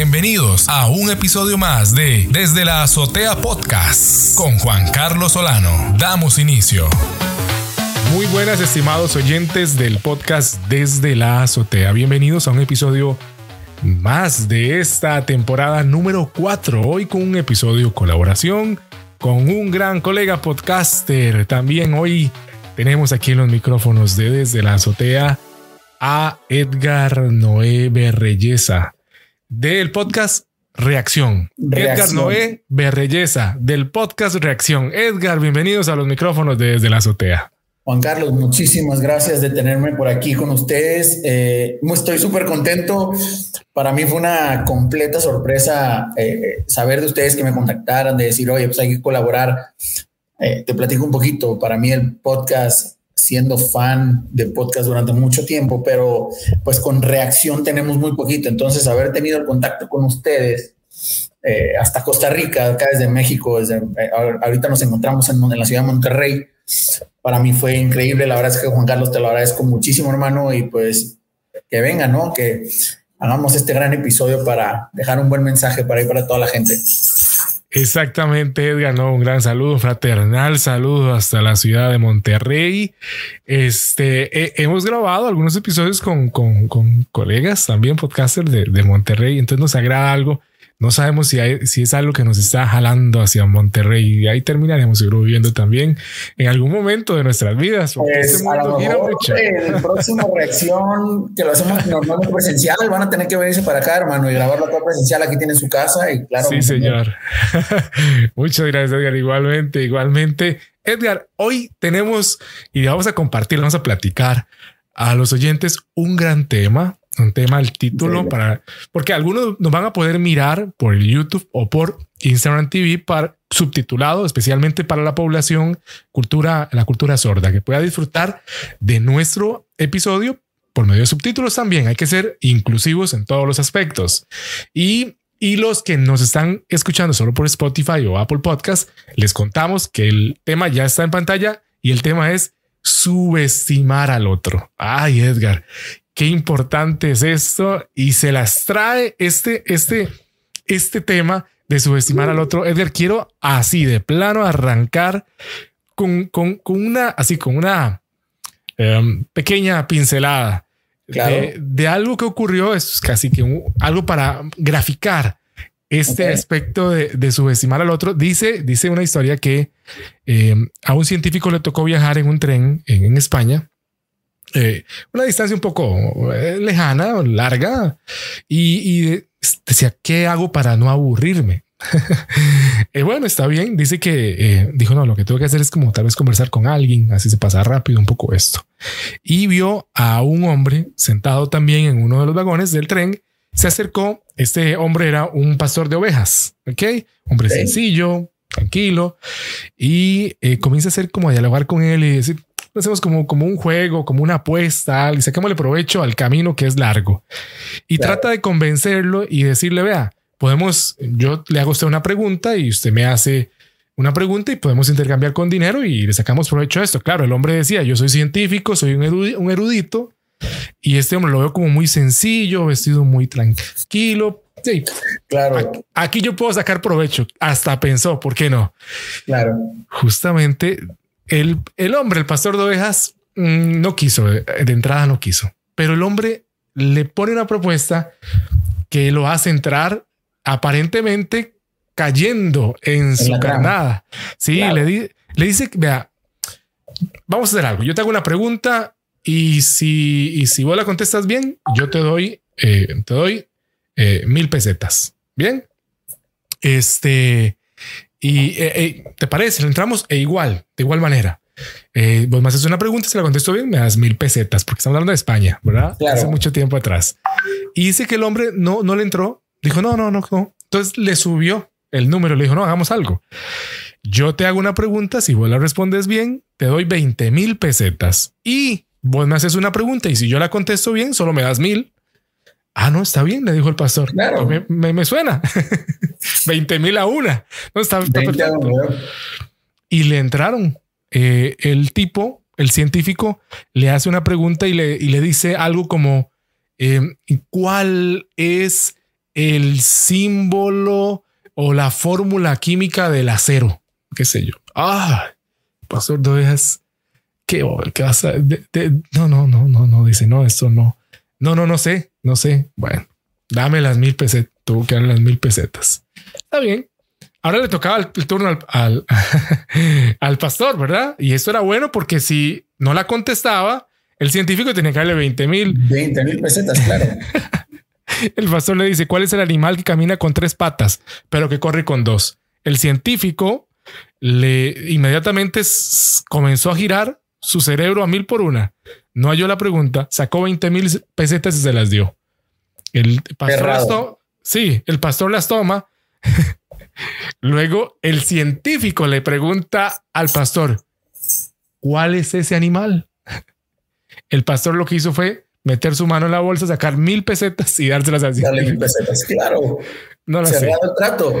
Bienvenidos a un episodio más de Desde la Azotea Podcast con Juan Carlos Solano. Damos inicio. Muy buenas estimados oyentes del podcast Desde la Azotea. Bienvenidos a un episodio más de esta temporada número 4. Hoy con un episodio colaboración con un gran colega podcaster. También hoy tenemos aquí en los micrófonos de Desde la Azotea a Edgar Noé Berreyesa del podcast Reacción. Edgar Noé Berreyesa del podcast Reacción. Edgar, bienvenidos a los micrófonos de Desde la Azotea. Juan Carlos, muchísimas gracias de tenerme por aquí con ustedes. Eh, estoy súper contento. Para mí fue una completa sorpresa eh, saber de ustedes que me contactaran, de decir, oye, pues hay que colaborar. Eh, te platico un poquito. Para mí el podcast siendo fan de podcast durante mucho tiempo, pero pues con reacción tenemos muy poquito. Entonces, haber tenido el contacto con ustedes eh, hasta Costa Rica, acá desde México, desde, eh, ahorita nos encontramos en, en, la ciudad de Monterrey, para mí fue increíble. La verdad es que Juan Carlos te lo agradezco muchísimo, hermano, y pues que venga, ¿no? Que hagamos este gran episodio para dejar un buen mensaje para ir para toda la gente. Exactamente, Edgar, ¿no? un gran saludo, fraternal saludo hasta la ciudad de Monterrey. Este, hemos grabado algunos episodios con, con, con colegas también, podcasters de, de, Monterrey, entonces nos agrada algo no sabemos si, hay, si es algo que nos está jalando hacia Monterrey y ahí terminaremos seguro viviendo también en algún momento de nuestras vidas. Pues, este a lo mejor el próximo reacción que lo hacemos normalmente presencial van a tener que venirse para acá, hermano, y grabarlo acá presencial. Aquí tienen su casa y claro. Sí, señor. Muchas gracias, Edgar. Igualmente, igualmente. Edgar, hoy tenemos y vamos a compartir, vamos a platicar a los oyentes un gran tema un tema el título para porque algunos nos van a poder mirar por el YouTube o por Instagram TV para subtitulado especialmente para la población cultura la cultura sorda que pueda disfrutar de nuestro episodio por medio de subtítulos también. Hay que ser inclusivos en todos los aspectos. Y y los que nos están escuchando solo por Spotify o Apple Podcast, les contamos que el tema ya está en pantalla y el tema es subestimar al otro. Ay, Edgar, qué importante es esto y se las trae este, este, este tema de subestimar al otro. Edgar, quiero así de plano arrancar con, con, con una, así con una um, pequeña pincelada de, de, algo que ocurrió. Es casi que un, algo para graficar este okay. aspecto de, de, subestimar al otro. Dice, dice una historia que eh, a un científico le tocó viajar en un tren en, en España eh, una distancia un poco eh, lejana, larga, y, y, decía, ¿qué hago para no aburrirme? eh, bueno, está bien. Dice que eh, dijo, no, lo que tengo que hacer es como tal vez conversar con alguien, así se pasa rápido un poco esto. Y vio a un hombre sentado también en uno de los vagones del tren. Se acercó. Este hombre era un pastor de ovejas. Ok, hombre sencillo, tranquilo, y eh, comienza a hacer como a dialogar con él y decir, hacemos como, como un juego, como una apuesta y saquémosle provecho al camino que es largo. Y claro. trata de convencerlo y decirle, vea, podemos, yo le hago a usted una pregunta y usted me hace una pregunta y podemos intercambiar con dinero y le sacamos provecho a esto. Claro, el hombre decía, yo soy científico, soy un, erudito, un erudito y este hombre lo veo como muy sencillo, vestido muy tranquilo. Sí, claro. Aquí yo puedo sacar provecho. Hasta pensó, ¿por qué no? Claro. Justamente el, el hombre, el pastor de ovejas, mmm, no quiso, de entrada no quiso, pero el hombre le pone una propuesta que lo hace entrar aparentemente cayendo en, en su carnada. Sí, claro. le, di, le dice, vea, vamos a hacer algo. Yo te hago una pregunta y si, y si vos la contestas bien, yo te doy, eh, te doy eh, mil pesetas. Bien. Este, y eh, eh, te parece, entramos e igual, de igual manera. Eh, vos me haces una pregunta, si la contesto bien, me das mil pesetas, porque estamos hablando de España, ¿verdad? Claro. Hace mucho tiempo atrás. Y dice que el hombre no, no le entró, dijo, no, no, no, no. Entonces le subió el número, le dijo, no, hagamos algo. Yo te hago una pregunta, si vos la respondes bien, te doy 20 mil pesetas. Y vos me haces una pregunta y si yo la contesto bien, solo me das mil. Ah, no, está bien, le dijo el pastor. Claro. Me, me, me suena. 20 mil a una. No está, está perfecto. Y le entraron. Eh, el tipo, el científico, le hace una pregunta y le, y le dice algo como: eh, ¿Cuál es el símbolo o la fórmula química del acero, qué sé yo. Ah, pastor, no ¿Qué, qué vas a, no, no, no, no, no, dice, no, esto no. No, no, no sé, no sé. Bueno, dame las mil pesetas, tuvo que dar las mil pesetas. Está bien. Ahora le tocaba el, turno al, al, al, pastor, ¿verdad? Y esto era bueno porque si no la contestaba, el científico tenía que darle 20 mil. 20 mil pesetas, claro. el pastor le dice, ¿cuál es el animal que camina con tres patas, pero que corre con dos? El científico le inmediatamente comenzó a girar su cerebro a mil por una. No halló la pregunta, sacó 20 mil pesetas y se las dio. El pastor las Sí, el pastor las toma. Luego el científico le pregunta al pastor, ¿cuál es ese animal? El pastor lo que hizo fue meter su mano en la bolsa, sacar mil pesetas y dárselas al Dale mil pesetas, claro. No lo sé. el trato.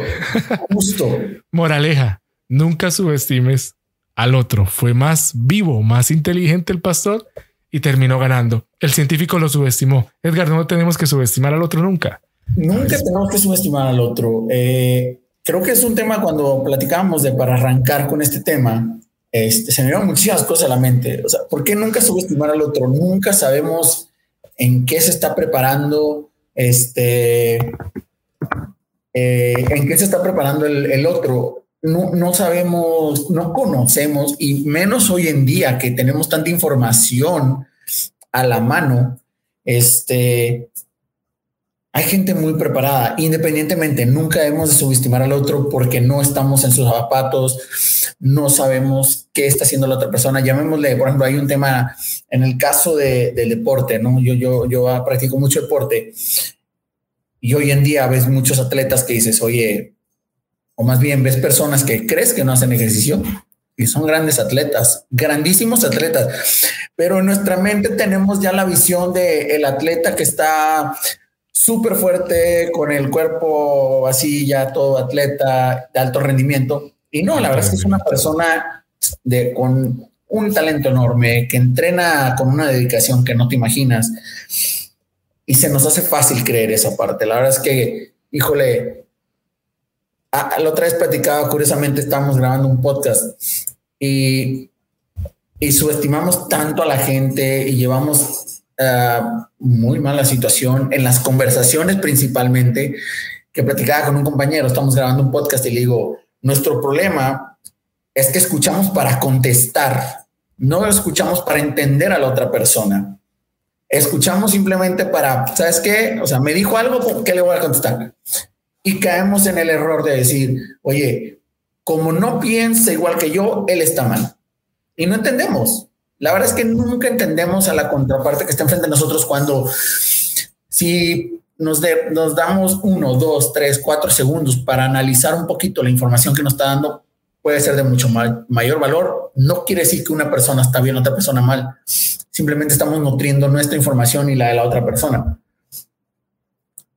Justo. Moraleja, nunca subestimes al otro. Fue más vivo, más inteligente el pastor y terminó ganando. El científico lo subestimó. Edgar, no tenemos que subestimar al otro nunca. Nunca tenemos que subestimar al otro. Eh, creo que es un tema cuando platicamos de para arrancar con este tema, este, se me dieron muchísimas cosas a la mente. O sea, ¿por qué nunca subestimar al otro? Nunca sabemos en qué se está preparando, este, eh, en qué se está preparando el, el otro no, sabemos, no conocemos, y menos hoy en día que tenemos tanta información a la mano, este, hay gente muy preparada, independientemente, nunca debemos de subestimar al otro porque no estamos en sus zapatos, no sabemos qué está haciendo la otra persona. Llamémosle, por ejemplo, hay un tema en el caso de, del deporte, ¿no? Yo, yo, yo practico mucho deporte y hoy en día ves muchos atletas que dices, oye, o más bien ves personas que crees que no hacen ejercicio y son grandes atletas, grandísimos atletas, pero en nuestra mente tenemos ya la visión de el atleta que está súper fuerte, con el cuerpo así, ya todo atleta de alto rendimiento. Y no, la verdad es que es una persona de, con un talento enorme, que entrena con una dedicación que no te imaginas. Y se nos hace fácil creer esa parte. La verdad es que, híjole, Ah, la otra vez platicaba, curiosamente, estábamos grabando un podcast y, y subestimamos tanto a la gente y llevamos uh, muy mala situación en las conversaciones principalmente, que platicaba con un compañero, estamos grabando un podcast y le digo, nuestro problema es que escuchamos para contestar, no escuchamos para entender a la otra persona. Escuchamos simplemente para, ¿sabes qué? O sea, me dijo algo, ¿qué le voy a contestar? Y caemos en el error de decir, oye, como no piensa igual que yo, él está mal. Y no entendemos. La verdad es que nunca entendemos a la contraparte que está enfrente de nosotros cuando si nos, nos damos uno, dos, tres, cuatro segundos para analizar un poquito la información que nos está dando, puede ser de mucho mayor valor. No quiere decir que una persona está bien, otra persona mal. Simplemente estamos nutriendo nuestra información y la de la otra persona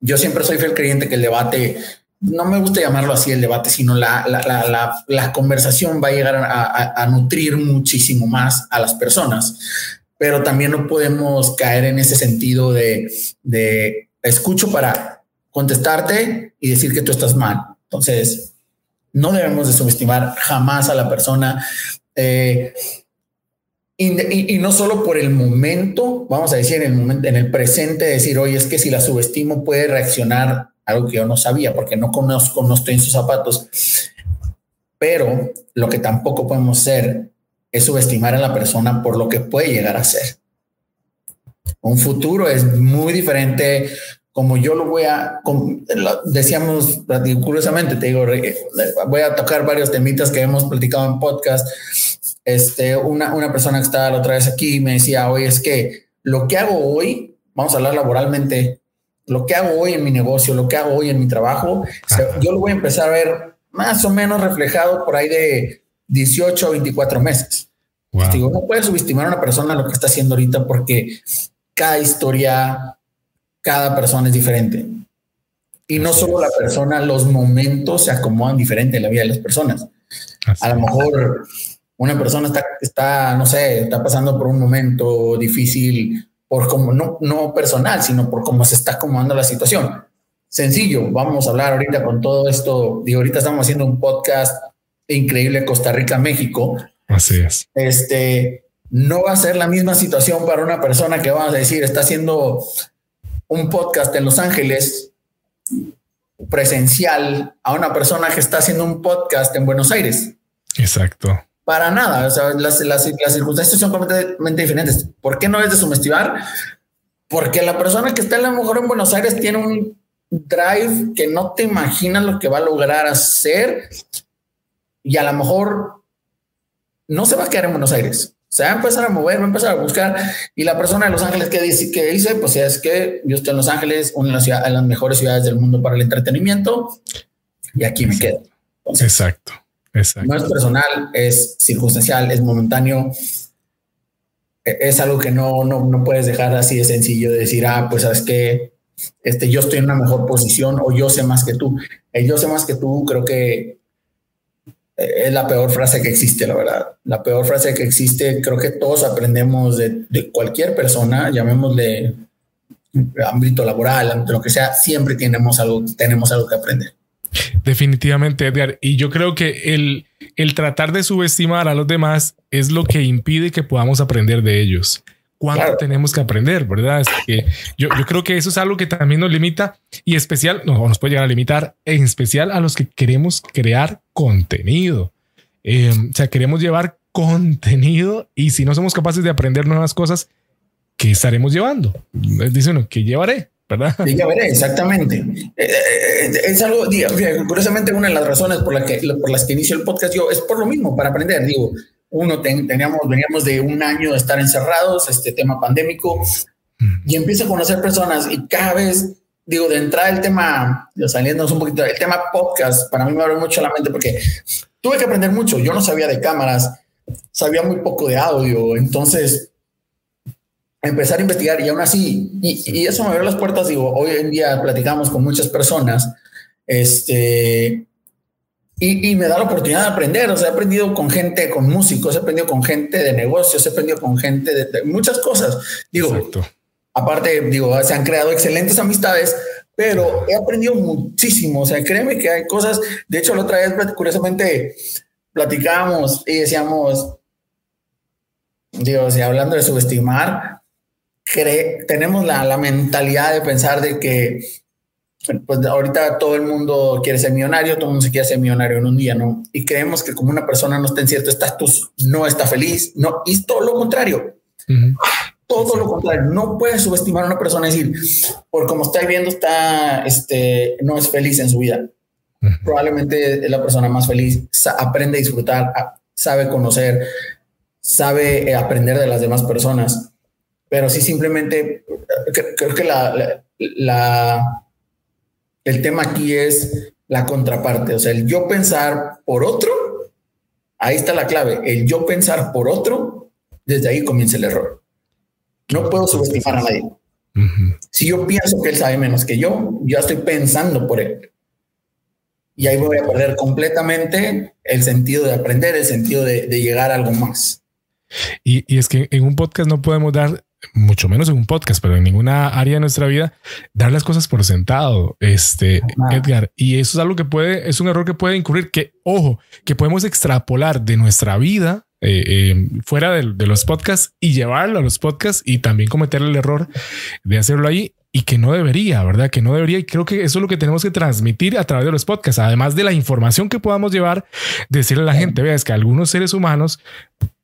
yo siempre soy fiel creyente que el debate, no me gusta llamarlo así el debate, sino la, la, la, la conversación va a llegar a, nutrir muchísimo más a las personas, pero también no podemos caer en ese sentido de, de escucho para contestarte y decir que tú estás mal. Entonces, no debemos de subestimar jamás a la persona. Eh, y, no solo por el momento, vamos a decir, en el momento, en el presente, decir, oye, es que si la subestimo puede reaccionar algo que yo no sabía porque no conozco, no estoy en sus zapatos. Pero lo que tampoco podemos hacer es subestimar a la persona por lo que puede llegar a ser. Un futuro es muy diferente como yo lo voy a, decíamos curiosamente, te digo, voy a tocar varios temitas que hemos platicado en podcast este, una, una persona que estaba la otra vez aquí me decía, oye, es que lo que hago hoy, vamos a hablar laboralmente, lo que hago hoy en mi negocio, lo que hago hoy en mi trabajo, yo lo voy a empezar a ver más o menos reflejado por ahí de 18 a 24 meses. Digo, no puedes subestimar a una persona lo que está haciendo ahorita porque cada historia, cada persona es diferente. Y no solo la persona, los momentos se acomodan diferente en la vida de las personas. a lo mejor una persona está, está, no sé, está pasando por un momento difícil por como, no, no personal, sino por cómo se está acomodando la situación. sencillo. Vamos a hablar ahorita con todo esto. Digo, ahorita estamos haciendo un podcast increíble Costa Rica, México. Así es. Este no va a ser la misma situación para una persona que vamos a decir está haciendo un podcast en Los Ángeles presencial a una persona que está haciendo un podcast en Buenos Aires. Exacto. Para nada. O sea, las, las, las circunstancias son completamente diferentes. ¿Por qué no es de subestimar? Porque la persona que está a lo mejor en Buenos Aires tiene un drive que no te imaginas lo que va a lograr hacer y a lo mejor no se va a quedar en Buenos Aires. Se va a empezar a mover, va a empezar a buscar. Y la persona de Los Ángeles que dice, que dice pues es que yo estoy en Los Ángeles, una de las, ciudad, de las mejores ciudades del mundo para el entretenimiento, y aquí me quedo. exacto, No es personal, es circunstancial, es momentáneo. E, es algo que no, no, no puedes dejar así de sencillo de decir, ah, pues sabes que este, yo estoy en una mejor posición o yo sé más que tú. El yo sé más que tú creo que es la peor frase que existe, la verdad. La peor frase que existe, creo que todos aprendemos de, cualquier persona, llamémosle ámbito laboral, lo que sea, siempre tenemos algo, tenemos algo que aprender. Definitivamente, Edgar. Y yo creo que el, el tratar de subestimar a los demás es lo que impide que podamos aprender de ellos cuánto tenemos que aprender, ¿verdad? Es que yo, yo, creo que eso es algo que también nos limita y especial, no, nos puede llegar a limitar, en especial a los que queremos crear contenido. Em, o sea, queremos llevar contenido y si no somos capaces de aprender nuevas cosas, ¿qué estaremos llevando? Dicen, ¿qué llevaré? ¿Verdad? Sí, ya veré, exactamente. Eh, eh, es algo, curiosamente, una de las razones por, la que, por las que inicio el podcast yo es por lo mismo, para aprender. Digo, uno, teníamos, veníamos de un año de estar encerrados, este tema pandémico, y empiezo a conocer personas y cada vez, digo, de entrada el tema, saliéndonos un poquito, el tema podcast, para mí me abre mucho la mente porque tuve que aprender mucho. Yo no sabía de cámaras, sabía muy poco de audio, entonces empezar a investigar y aún así, y, y eso me abrió las puertas, digo, hoy en día platicamos con muchas personas, este, y, me da la oportunidad de aprender. O sea, he aprendido con gente, con músicos, he aprendido con gente de negocios, he aprendido con gente de, muchas cosas. Digo, aparte, digo, se han creado excelentes amistades, pero he aprendido muchísimo. O sea, créeme que hay cosas. De hecho, la otra vez, curiosamente, platicábamos y decíamos, digo, si hablando de subestimar, tenemos la, la mentalidad de pensar de que pues ahorita todo el mundo quiere ser millonario, todo el mundo se quiere ser millonario en un día, ¿no? Y creemos que como una persona no está en cierto estatus, no está feliz, no, y todo lo contrario. Todo lo contrario, no puedes subestimar a una persona y decir, por como está viviendo, está, este, no es feliz en su vida. Probablemente es la persona más feliz, aprende a disfrutar, sabe conocer, sabe eh, aprender de las demás personas, pero sí simplemente creo que la, la el tema aquí es la contraparte, o sea, el yo pensar por otro, ahí está la clave, el yo pensar por otro, desde ahí comienza el error. No puedo subestimar a nadie. Si yo pienso que él sabe menos que yo, ya estoy pensando por él. Y ahí voy a perder completamente el sentido de aprender, el sentido de, llegar a algo más. Y, y, es que en un podcast no podemos dar mucho menos en un podcast, pero en ninguna área de nuestra vida, dar las cosas por sentado, este, Edgar. Y eso es algo que puede, es un error que puede incurrir, que, ojo, que podemos extrapolar de nuestra vida eh, eh, fuera de, los podcasts y llevarlo a los podcasts y también cometer el error de hacerlo ahí y que no debería, ¿verdad? Que no debería. Y creo que eso es lo que tenemos que transmitir a través de los podcasts, además de la información que podamos llevar, decirle a la gente, vea, es que algunos seres humanos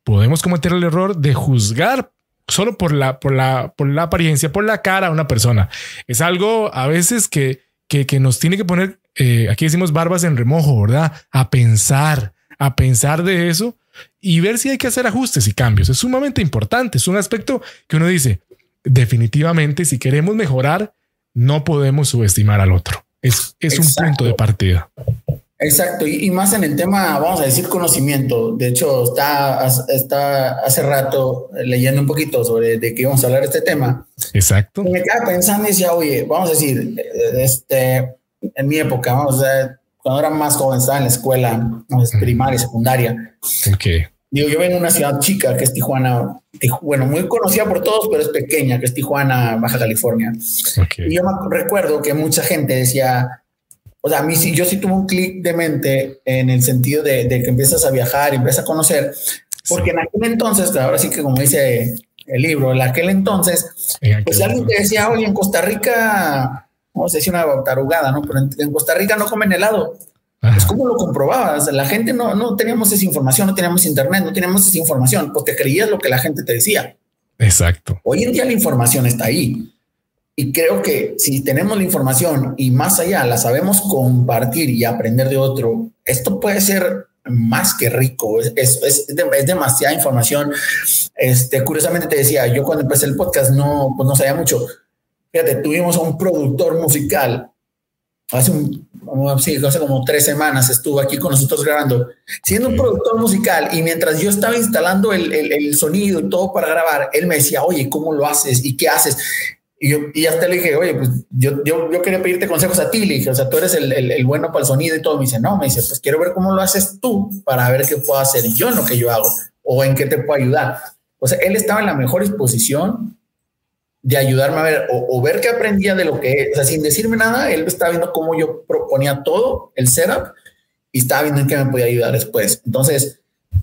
podemos cometer el error de juzgar solo por la, por la, por la apariencia, por la cara de una persona. Es algo a veces que, que, que nos tiene que poner, eh, aquí decimos barbas en remojo, ¿verdad? A pensar, a pensar de eso y ver si hay que hacer ajustes y cambios. Es sumamente importante, es un aspecto que uno dice, definitivamente, si queremos mejorar, no podemos subestimar al otro. Es, es un punto de partida. Exacto, y, más en el tema, vamos a decir, conocimiento. De hecho, está, está hace rato leyendo un poquito sobre de qué íbamos a hablar este tema. Exacto. Y me quedaba pensando y decía, oye, vamos a decir, este, en mi época, vamos a cuando era más joven, estaba en la escuela, primaria, secundaria. Okay. digo, yo vengo de una ciudad chica que es Tijuana, bueno, muy conocida por todos, pero es pequeña, que es Tijuana, Baja California. Y yo me recuerdo que mucha gente decía, o sea, a mí sí, yo sí tuve un clic de mente en el sentido de, que empiezas a viajar empiezas a conocer, porque en aquel entonces, ahora sí que como dice el libro, en aquel entonces, pues si alguien te decía, oye, en Costa Rica, no sé si una tarugada, ¿no? Pero en, Costa Rica no comen helado. Pues cómo lo comprobabas, la gente no, no teníamos esa información, no teníamos internet, no teníamos esa información, porque creías lo que la gente te decía. Exacto. Hoy en día la información está ahí. Y creo que si tenemos la información y más allá la sabemos compartir y aprender de otro, esto puede ser más que rico. Es, es, es, demasiada información. Este, curiosamente te decía, yo cuando empecé el podcast no, pues no sabía mucho. Fíjate, tuvimos a un productor musical hace un, sí, hace como tres semanas estuvo aquí con nosotros grabando, siendo un productor musical y mientras yo estaba instalando el, el, el, sonido y todo para grabar, él me decía, oye, ¿cómo lo haces? ¿Y qué haces? Y, yo, y hasta le dije, oye, pues yo, yo, yo quería pedirte consejos a ti. Le dije, o sea, tú eres el, el, bueno para el sonido y todo. Me dice, no, me dice, pues quiero ver cómo lo haces tú para ver qué puedo hacer yo en lo que yo hago o en qué te puedo ayudar. O sea, él estaba en la mejor disposición de ayudarme a ver o, ver qué aprendía de lo que, o sea, sin decirme nada, él estaba viendo cómo yo proponía todo el setup y estaba viendo en qué me podía ayudar después. Entonces,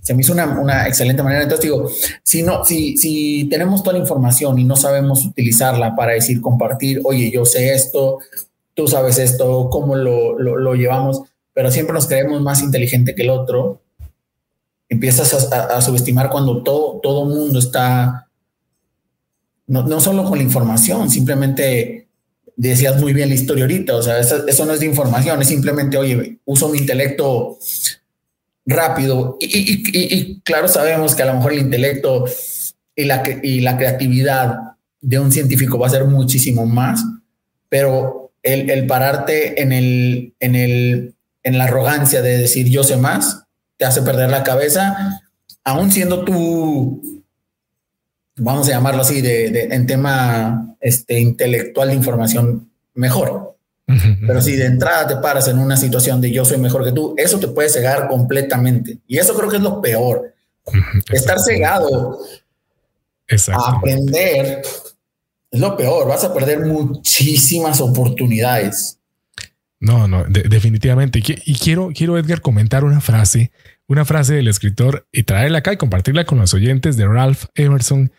se me hizo una, una, excelente manera. Entonces digo, si no, si, si tenemos toda la información y no sabemos utilizarla para decir, compartir, oye, yo sé esto, tú sabes esto, cómo lo, lo, lo llevamos, pero siempre nos creemos más inteligente que el otro, empiezas a, subestimar cuando todo, todo mundo está, no, no solo con la información, simplemente decías muy bien la historia ahorita, o sea, eso no es de información, es simplemente, oye, uso mi intelecto rápido. Y, claro, sabemos que a lo mejor el intelecto y la, y la creatividad de un científico va a ser muchísimo más, pero el, pararte en, el, en, el, en la arrogancia de decir yo sé más, te hace perder la cabeza, aún siendo tú, vamos a llamarlo así, de, en tema este, intelectual de información mejor. Pero si de entrada te paras en una situación de yo soy mejor que tú, eso te puede cegar completamente. Y eso creo que es lo peor. Estar cegado a aprender es lo peor. Vas a perder muchísimas oportunidades. No, no, definitivamente. Y quiero, quiero, Edgar, comentar una frase, una frase del escritor y traerla acá y compartirla con los oyentes de Ralph Emerson.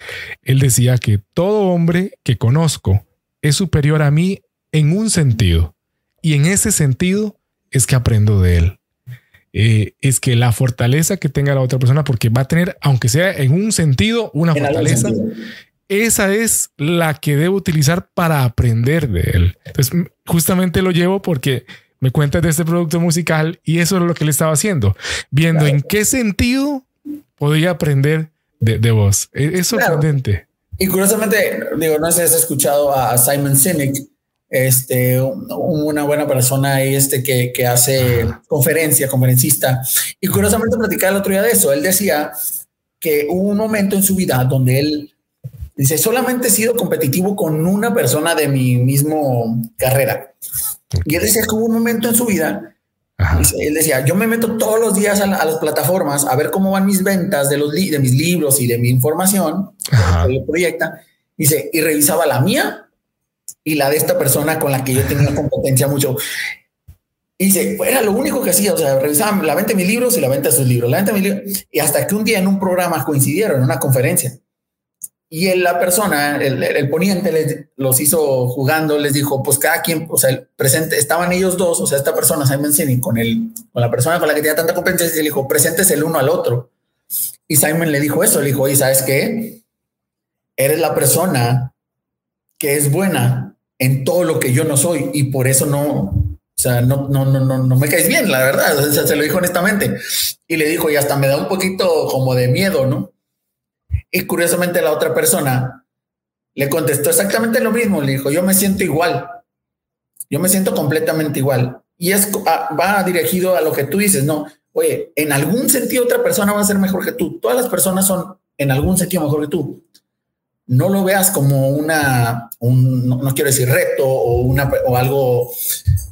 Él decía que todo hombre que conozco es superior a mí en un sentido. Y en ese sentido es que aprendo de él. Eh, es que la fortaleza que tenga la otra persona, porque va a tener, aunque sea en un sentido, una fortaleza, esa es la que debo utilizar para aprender de él. Entonces, justamente lo llevo porque me cuentas de este producto musical y eso es lo que le estaba haciendo, viendo en qué sentido podía aprender de, de vos. E, es, sorprendente. Y curiosamente, digo, no sé si has escuchado a Simon Sinek, este, una buena persona este que, que hace conferencia, conferencista. Y curiosamente platicaba el otro día de eso. Él decía que hubo un momento en su vida donde él dice, solamente he sido competitivo con una persona de mi mismo carrera. Y él decía que hubo un momento en su vida Él decía, yo me meto todos los días a, las plataformas a ver cómo van mis ventas de, los de mis libros y de mi información, que proyecta. Dice, y revisaba la mía y la de esta persona con la que yo tenía competencia mucho. Y dice, era lo único que hacía, o sea, revisaban la venta de mis libros y la venta de sus libros, la venta de mis libros. Y hasta que un día en un programa coincidieron, en una conferencia. Y la persona, el, el poniente, les, los hizo jugando, les dijo, pues cada quien, o sea, el presente, estaban ellos dos, o sea, esta persona, Simon Sinek, con, el, con la persona con la que tenía tanta competencia, y le dijo, presentes el uno al otro. Y Simon le dijo eso, le dijo, oye, ¿sabes qué? Eres la persona que es buena en todo lo que yo no soy y por eso no, o sea, no, no, no, no, no me caes bien, la verdad. O sea, se lo dijo honestamente y le dijo, y hasta me da un poquito como de miedo, ¿no? Y curiosamente la otra persona le contestó exactamente lo mismo. Le dijo, yo me siento igual. Yo me siento completamente igual. Y es, va dirigido a lo que tú dices, ¿no? Oye, en algún sentido otra persona va a ser mejor que tú. Todas las personas son en algún sentido mejor que tú no lo veas como una, un, no, quiero decir reto o, una, o algo,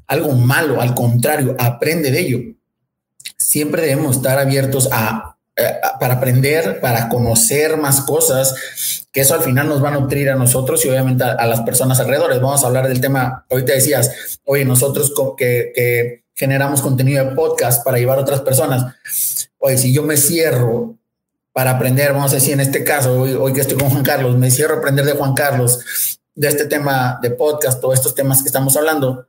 algo malo, al contrario, aprende de ello. Siempre debemos estar abiertos a eh, para aprender, para conocer más cosas, que eso al final nos va a nutrir a nosotros y obviamente a, las personas alrededor. Vamos a hablar del tema, ahorita decías, oye, nosotros que, que generamos contenido de podcast para llevar a otras personas. Oye, si yo me cierro para aprender, vamos a decir en este caso, hoy, que estoy con Juan Carlos, me cierro a aprender de Juan Carlos, de este tema de podcast, todos estos temas que estamos hablando,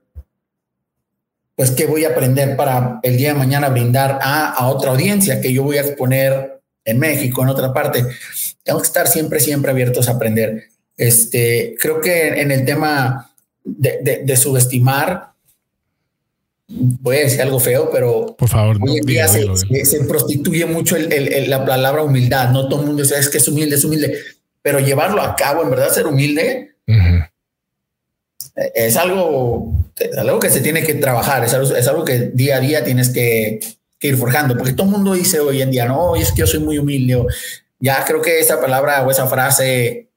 pues qué voy a aprender para el día de mañana brindar a, otra audiencia que yo voy a exponer en México, en otra parte. Tengo que estar siempre, siempre abiertos a aprender. Este, creo que en el tema de, subestimar, voy a decir algo feo, pero por favor, hoy en día se, se, prostituye mucho el, el, la palabra humildad. No todo el mundo dice es que es humilde, es humilde, pero llevarlo a cabo, en verdad, ser humilde, es algo, es algo que se tiene que trabajar, es algo, es algo que día a día tienes que, ir forjando, porque todo el mundo dice hoy en día, no, es que yo soy muy humilde. Ya creo que esa palabra o esa frase,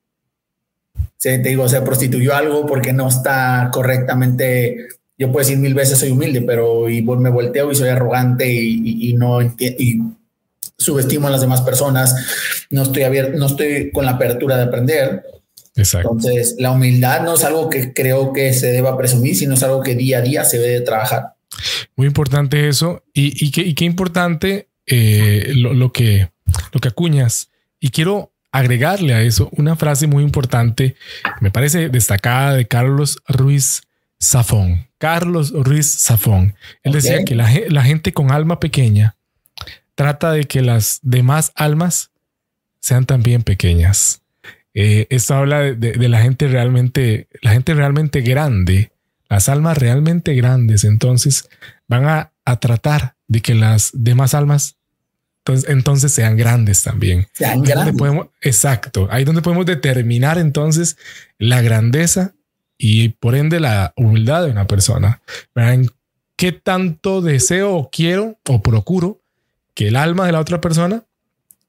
se, te digo, se prostituyó algo porque no está correctamente. Yo puedo decir mil veces soy humilde, pero y me volteo y soy arrogante y, y, no y subestimo a las demás personas, no estoy abierto, no estoy con la apertura de aprender. Entonces, la humildad no es algo que creo que se deba presumir, sino es algo que día a día se debe trabajar. Muy importante eso y, y, qué, importante eh, lo, que, lo que acuñas. Y quiero agregarle a eso una frase muy importante, me parece destacada de Carlos Ruiz Zafón. Carlos Ruiz Zafón. Él decía que la, la gente con alma pequeña trata de que las demás almas sean también pequeñas. Eh, esto habla de, la gente realmente, la gente realmente grande, las almas realmente grandes, entonces van a, tratar de que las demás almas entonces, entonces sean grandes también. Sean grandes. Podemos, exacto, ahí donde podemos determinar entonces la grandeza y por ende la humildad de una persona. ¿En qué tanto deseo o quiero o procuro que el alma de la otra persona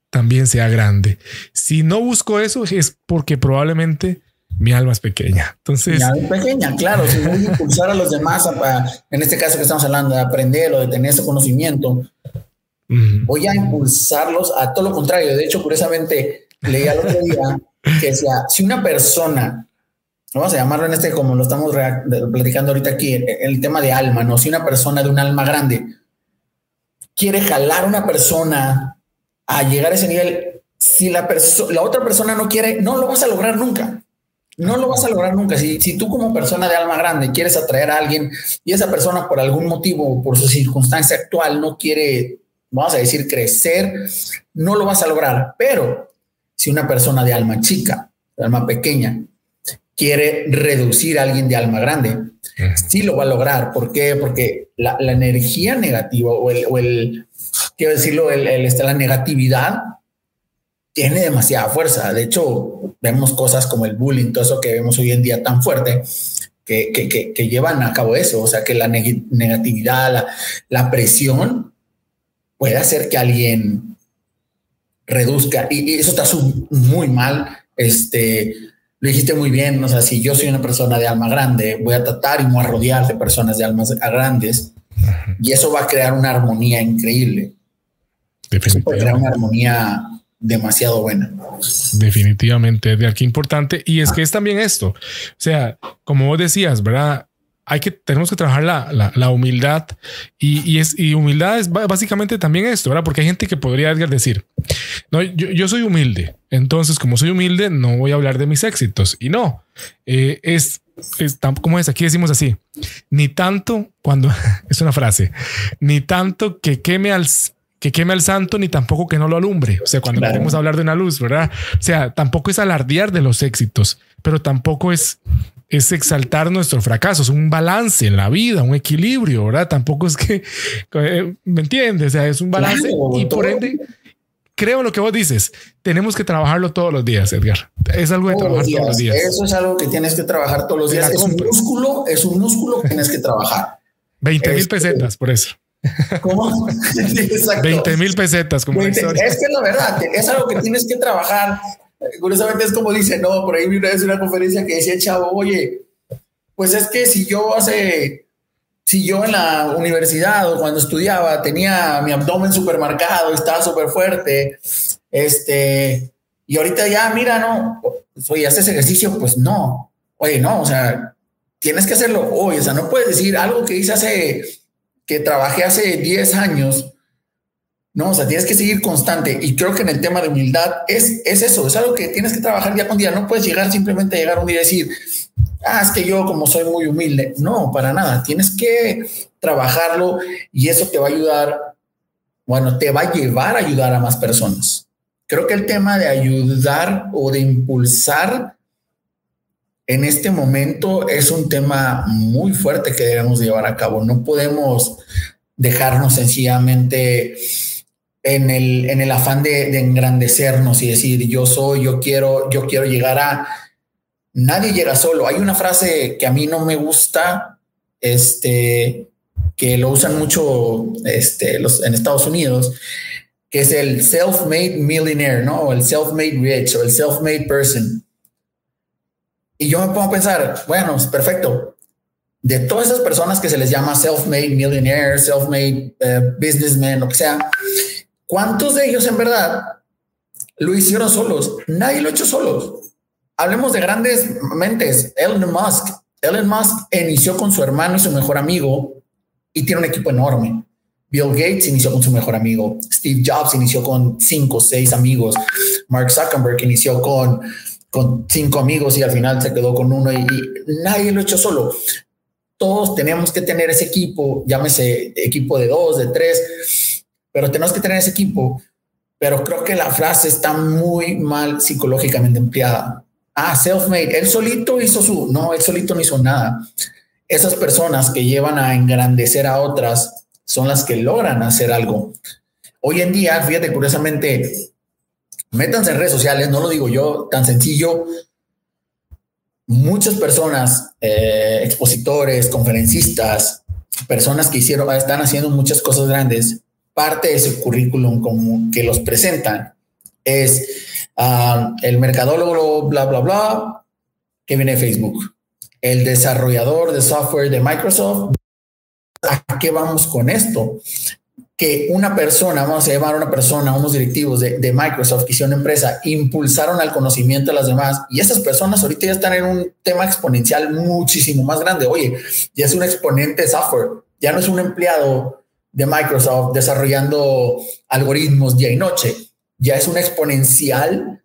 también sea grande. Si no busco eso es porque probablemente mi alma es pequeña. Entonces, mi alma es pequeña, claro. Si voy a impulsar a los demás, en este caso que estamos hablando de aprender o de tener ese conocimiento, voy a impulsarlos a todo lo contrario. De hecho, curiosamente, leí al otro día que sea, si una persona, vamos a llamarlo en este como lo estamos platicando ahorita aquí, el, tema de alma, ¿no? Si una persona de un alma grande quiere jalar a una persona a llegar a ese nivel, si la, la otra persona no quiere, no lo vas a lograr nunca. No lo vas a lograr nunca. Si, si tú como persona de alma grande quieres atraer a alguien y esa persona por algún motivo, por su circunstancia actual, no quiere, vamos a decir, crecer, no lo vas a lograr. Pero si una persona de alma chica, de alma pequeña, quiere reducir a alguien de alma grande, sí lo va a lograr. ¿Por qué? Porque la, la energía negativa o el, o el, quiero decirlo, el, este, la negatividad tiene demasiada fuerza. De hecho, vemos cosas como el bullying, todo eso que vemos hoy en día tan fuerte, que, que, que, llevan a cabo eso. O sea, que la negatividad, la, la, presión puede hacer que alguien reduzca. Y, eso está muy mal. Este, lo dijiste muy bien. O sea, si yo soy una persona de alma grande, voy a tratar y me voy a rodear de personas de almas grandes y eso va a crear una armonía increíble. Eso puede crear una armonía demasiado buena. Definitivamente, de aquí importante. Y es que es también esto. O sea, como vos decías, ¿verdad? Hay que, tenemos que trabajar la, la, humildad y, es, y humildad es básicamente también esto, ¿verdad? Porque hay gente que podría decir, no, yo, yo soy humilde. Entonces, como soy humilde, no voy a hablar de mis éxitos. Y no, eh, es es, ¿cómo es? Aquí decimos así, ni tanto cuando, es una frase, ni tanto que queme al, que queme al santo, ni tampoco que no lo alumbre. O sea, cuando queremos hablar de una luz, ¿verdad? O sea, tampoco es alardear de los éxitos, pero tampoco es, es exaltar nuestros fracasos, un balance en la vida, un equilibrio, ¿verdad? Tampoco es que, eh, ¿me entiendes? O sea, es un balance y por ende creo en lo que vos dices. Tenemos que trabajarlo todos los días, Edgar. Es algo de trabajar todos los días. Eso es algo que tienes que trabajar todos los días. Es un músculo, es un músculo que tienes que trabar. 20 mil este, pesetas por eso. ¿Cómo? 20 mil pesetas como Es que la verdad, es algo que tienes que trabajar. Curiosamente es como dice, no, por ahí vi una vez una conferencia que decía, chavo, oye, pues es que si yo hace si yo en la universidad o cuando estudiaba tenía mi abdomen súper marcado, estaba súper fuerte, este, y ahorita ya, mira, no, oye, ¿haces ejercicio? Pues no, oye, no, o sea, tienes que hacerlo hoy, o sea, no puedes decir algo que hice hace, que trabajé hace 10 años, no, o sea, tienes que seguir constante. Y creo que en el tema de humildad es, es eso, es algo que tienes que trabajar día con día. No puedes llegar simplemente a llegar un día y decir, ah, es que yo como soy muy humilde. No, para nada. Tienes que trabajarlo y eso te va a ayudar, bueno, te va a llevar a ayudar a más personas. Creo que el tema de ayudar o de impulsar en este momento es un tema muy fuerte que debemos llevar a cabo. No podemos dejarnos sencillamente en el, en el afán de, engrandecernos y decir yo soy, yo quiero, yo quiero llegar a... Nadie llega solo. Hay una frase que a mí no me gusta, este, que lo usan mucho este, en Estados Unidos, que es el self-made millionaire, ¿no? O el self-made rich o el self-made person. Y yo me pongo a pensar, bueno, perfecto. De todas esas personas que se les llama self-made millionaire, self-made eh, businessman, lo que sea, ¿Cuántos de ellos en verdad lo hicieron solos? Nadie lo ha hecho solos. Hablemos de grandes mentes. Elon Musk. Elon Musk inició con su hermano y su mejor amigo y tiene un equipo enorme. Bill Gates inició con su mejor amigo. Steve Jobs inició con cinco o seis amigos. Mark Zuckerberg inició con, con cinco amigos y al final se quedó con uno y, nadie lo hecho solo. Todos tenemos que tener ese equipo, llámese equipo de dos, de tres, pero tenemos que tener ese equipo. Pero creo que la frase está muy mal psicológicamente empleada. Ah, self-made. Él solito hizo su. No, él solito no hizo nada. Esas personas que llevan a engrandecer a otras son las que logran hacer algo. Hoy en día, fíjate, curiosamente, métanse en redes sociales, no lo digo yo, tan sencillo. Muchas personas, eh, expositores, conferencistas, personas que hicieron, están haciendo muchas cosas grandes, parte de ese currículum como que los presentan es ah, el mercadólogo, bla, bla, bla, que viene de Facebook, el desarrollador de software de Microsoft. ¿A qué vamos con esto? Que una persona, vamos a llamar a una persona, unos directivos de, de Microsoft que hicieron empresa, impulsaron al conocimiento de las demás y esas personas ahorita ya están en un tema exponencial muchísimo más grande. Oye, ya es un exponente de software, ya no es un empleado de Microsoft desarrollando algoritmos día y noche. Ya es un exponencial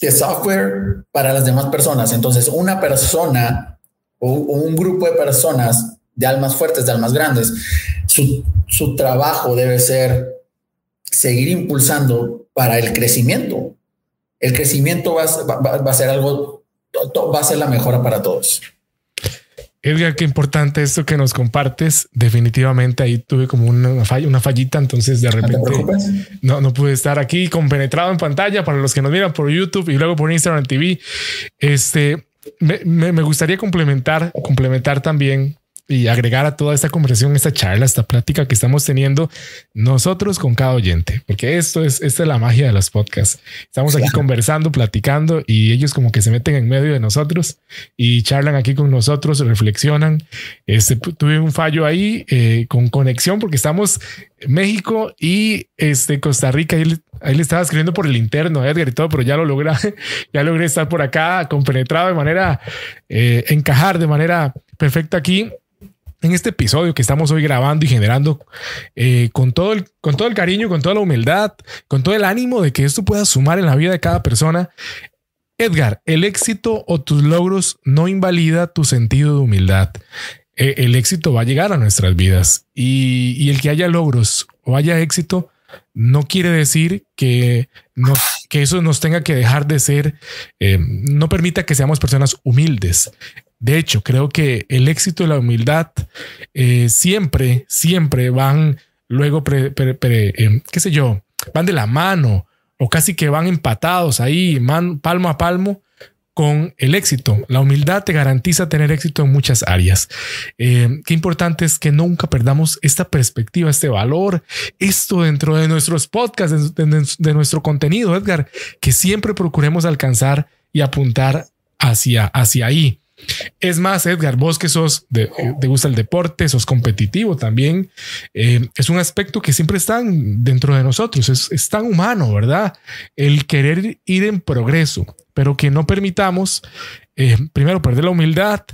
de software para las demás personas. Entonces, una persona o, un grupo de personas de almas fuertes, de almas grandes, su, su trabajo debe ser seguir impulsando para el crecimiento. El crecimiento va, va a ser algo, va a ser la mejora para todos. Edgar, qué importante esto que nos compartes. Definitivamente ahí tuve como una, falla, una fallita, entonces de repente no, no, pude estar aquí compenetrado en pantalla para los que nos miran por YouTube y luego por Instagram TV. Este me, me gustaría complementar, complementar también y agregar a toda esta conversación, esta charla, esta plática que estamos teniendo nosotros con cada oyente, porque esto es, esta es la magia de los podcasts. Estamos aquí conversando, platicando y ellos como que se meten en medio de nosotros y charlan aquí con nosotros, reflexionan. Este, tuve un fallo ahí eh, con conexión porque estamos México y este Costa Rica. Ahí, ahí, le estaba escribiendo por el interno, Edgar y todo, pero ya lo logré, ya logré estar por acá compenetrado de manera, eh, encajar de manera perfecta aquí en este episodio que estamos hoy grabando y generando eh, con, todo el, con todo el cariño, con toda la humildad, con todo el ánimo de que esto pueda sumar en la vida de cada persona. Edgar, el éxito o tus logros no invalida tu sentido de humildad. E, el éxito va a llegar a nuestras vidas y, el que haya logros o haya éxito no quiere decir que, que eso nos tenga que dejar de ser, eh, no permita que seamos personas humildes. De hecho, creo que el éxito y la humildad eh, siempre, siempre van luego, em, qué sé yo, van de la mano o casi que van empatados ahí, palmo a palmo con el éxito. La humildad te garantiza tener éxito en muchas áreas. Eh, qué importante es que nunca perdamos esta perspectiva, este valor, esto dentro de nuestros podcasts, de nuestro contenido, Edgar, que siempre procuremos alcanzar y apuntar hacia, hacia ahí. Es más, Edgar, vos que sos, de, te gusta el deporte, sos competitivo también, eh, es un aspecto que siempre está dentro de nosotros, es, tan humano, ¿verdad? El querer ir en progreso, pero que no permitamos, eh, primero, perder la humildad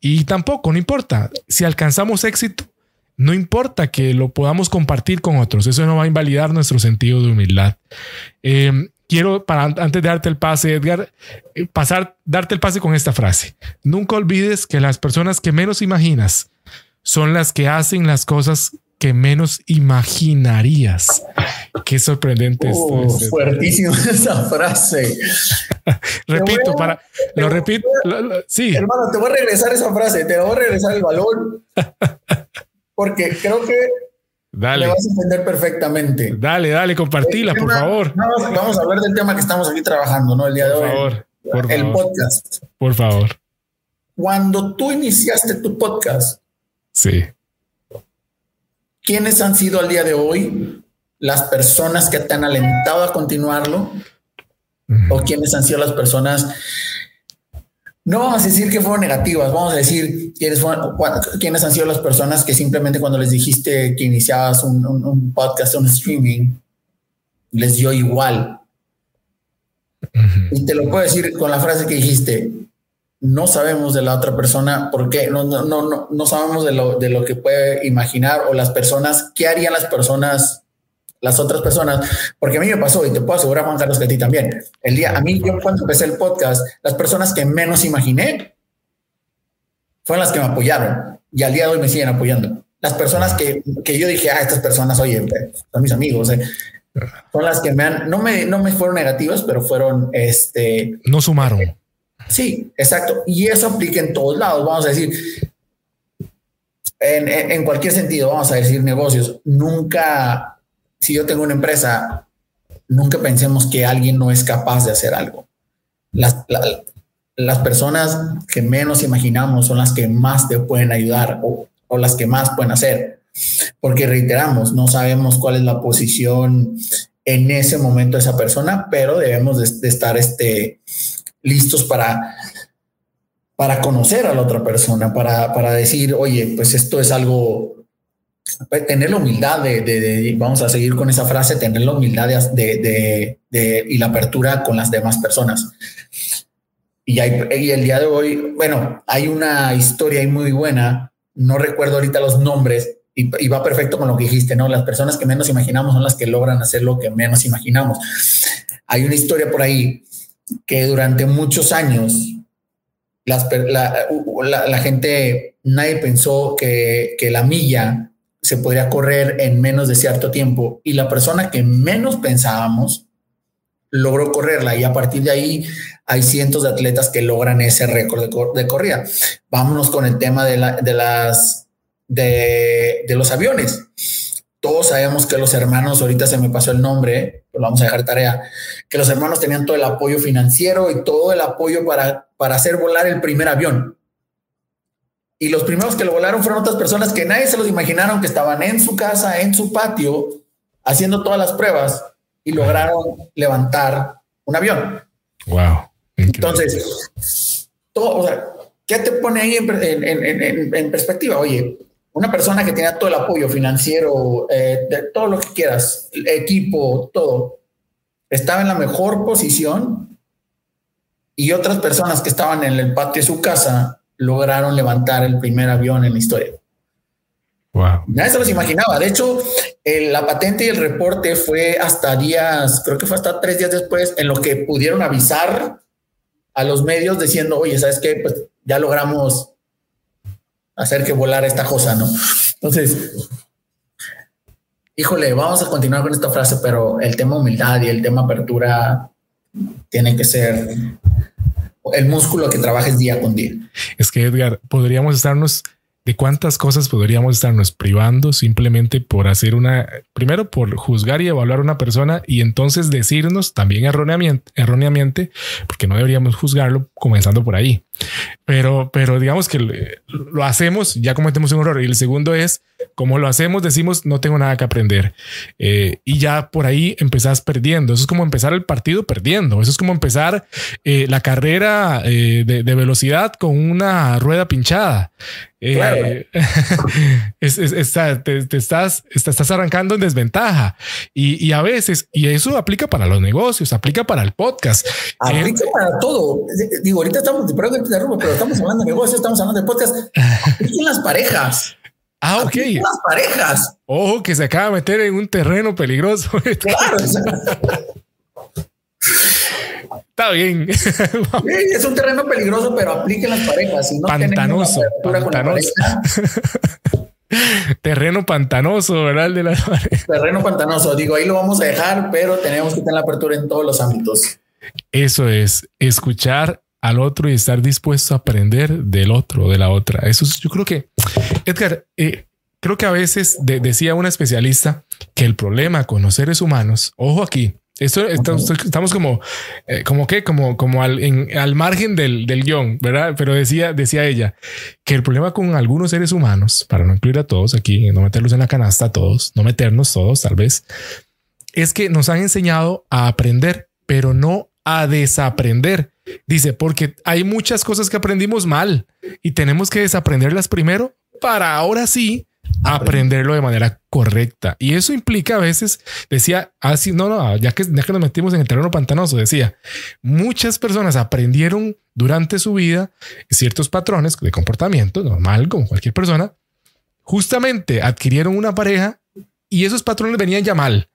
y tampoco, no importa, si alcanzamos éxito, no importa que lo podamos compartir con otros, eso no va a invalidar nuestro sentido de humildad. Eh, quiero, para antes de darte el pase, Edgar, eh, pasar, darte el pase con esta frase. Nunca olvides que las personas que menos imaginas son las que hacen las cosas que menos imaginarías. Qué sorprendente. Uh, fuertísima esa frase. repito, para, lo repito. sí. Hermano, te voy a regresar esa frase, te voy a regresar el balón. Porque creo que Dale. vas a entender perfectamente. Dale, dale, compartila, por favor. Vamos, a hablar del tema que estamos aquí trabajando, ¿no? El día de hoy. Favor, por el podcast. Por favor. Cuando tú iniciaste tu podcast. Sí. ¿Quiénes han sido al día de hoy las personas que te han alentado a continuarlo? ¿O quiénes han sido las personas no vamos a decir que fueron negativas, vamos a decir quiénes, quiénes han sido las personas que simplemente cuando les dijiste que iniciabas un, un, podcast, un streaming, les dio igual. Y te lo puedo decir con la frase que dijiste, no sabemos de la otra persona, porque no, no, no, no sabemos de lo, de lo que puede imaginar o las personas, qué harían las personas las otras personas, porque a mí me pasó y te puedo asegurar, Juan Carlos, que a ti también. El día, a mí, yo cuando empecé el podcast, las personas que menos imaginé fueron las que me apoyaron y al día de hoy me siguen apoyando. Las personas que, que yo dije, ah, estas personas, oye, son mis amigos, eh, son las que me han, no me, no me fueron negativas, pero fueron, este... No sumaron. Sí, exacto. Y eso aplica en todos lados. Vamos a decir, en, en cualquier sentido, vamos a decir negocios, nunca si yo tengo una empresa, nunca pensemos que alguien no es capaz de hacer algo. Las, las personas que menos imaginamos son las que más te pueden ayudar o, las que más pueden hacer. Porque reiteramos, no sabemos cuál es la posición en ese momento de esa persona, pero debemos de, estar este, listos para, para conocer a la otra persona, para, para decir, oye, pues esto es algo tener la humildad de, vamos a seguir con esa frase, tener la humildad de, y la apertura con las demás personas. Y, hay, y el día de hoy, bueno, hay una historia ahí muy buena, no recuerdo ahorita los nombres, y, va perfecto con lo que dijiste, ¿no? Las personas que menos imaginamos son las que logran hacer lo que menos imaginamos. Hay una historia por ahí que durante muchos años las, la, la, gente, nadie pensó que, que la milla se podría correr en menos de cierto tiempo y la persona que menos pensábamos logró correrla y a partir de ahí hay cientos de atletas que logran ese récord de, corrida. Vámonos con el tema de, las de, los aviones. Todos sabemos que los hermanos, ahorita se me pasó el nombre, pero vamos a dejar tarea, que los hermanos tenían todo el apoyo financiero y todo el apoyo para, para hacer volar el primer avión. Y los primeros que lo volaron fueron otras personas que nadie se los imaginaron que estaban en su casa, en su patio, haciendo todas las pruebas y lograron levantar un avión. Wow. Entonces, todo, o sea, ¿qué te pone ahí en, perspectiva? Oye, una persona que tenía todo el apoyo financiero, eh, de todo lo que quieras, equipo, todo, estaba en la mejor posición y otras personas que estaban en el patio de su casa lograron levantar el primer avión en la historia. Wow. Nadie se los imaginaba. De hecho, la patente y el reporte fue hasta días, creo que fue hasta tres días después, en lo que pudieron avisar a los medios diciendo, oye, ¿sabes qué? Pues ya logramos hacer que volara esta cosa, ¿no? Entonces, híjole, vamos a continuar con esta frase, pero el tema humildad y el tema apertura tienen que ser el músculo que trabajes día con día. Es que Edgar, podríamos estarnos de cuántas cosas podríamos estarnos privando simplemente por hacer una, primero por juzgar y evaluar a una persona y entonces decirnos también erróneamente, erróneamente, porque no deberíamos juzgarlo comenzando por ahí. Pero, pero digamos que lo hacemos, ya cometemos un error. Y el segundo es como lo hacemos, decimos no tengo nada que aprender eh, y ya por ahí empezás perdiendo. Eso es como empezar el partido perdiendo. Eso es como empezar eh, la carrera eh, de, de, velocidad con una rueda pinchada. Eh, es, te, estás, estás arrancando en desventaja y, y, a veces, y eso aplica para los negocios, aplica para el podcast. Aplica para todo. Digo, ahorita estamos, pero estamos hablando de negocios, estamos hablando de podcast. Aplica las parejas. Ah, ok. Las parejas. Ojo, que se acaba de meter en un terreno peligroso. Claro. Está bien. es un terreno peligroso, pero apliquen las parejas. Si no pantanoso. pantanoso. terreno pantanoso, ¿verdad? de la Terreno pantanoso. Digo, ahí lo vamos a dejar, pero tenemos que tener la apertura en todos los ámbitos. Eso es escuchar al otro y estar dispuesto a aprender del otro, de la otra. Eso es, yo creo que, Edgar, eh, creo que a veces decía una especialista que el problema con los seres humanos, ojo aquí, esto estamos, como, eh, como que, como, como al, al margen del, del, guion, ¿verdad? Pero decía, decía ella que el problema con algunos seres humanos, para no incluir a todos aquí, no meterlos en la canasta a todos, no meternos todos tal vez, es que nos han enseñado a aprender, pero no a desaprender. Dice, porque hay muchas cosas que aprendimos mal y tenemos que desaprenderlas primero para ahora sí aprenderlo de manera correcta. Y eso implica a veces, decía, así, ah, no, no, ya que, ya que nos metimos en el terreno pantanoso, decía, muchas personas aprendieron durante su vida ciertos patrones de comportamiento normal, como cualquier persona, justamente adquirieron una pareja y esos patrones venían ya mal.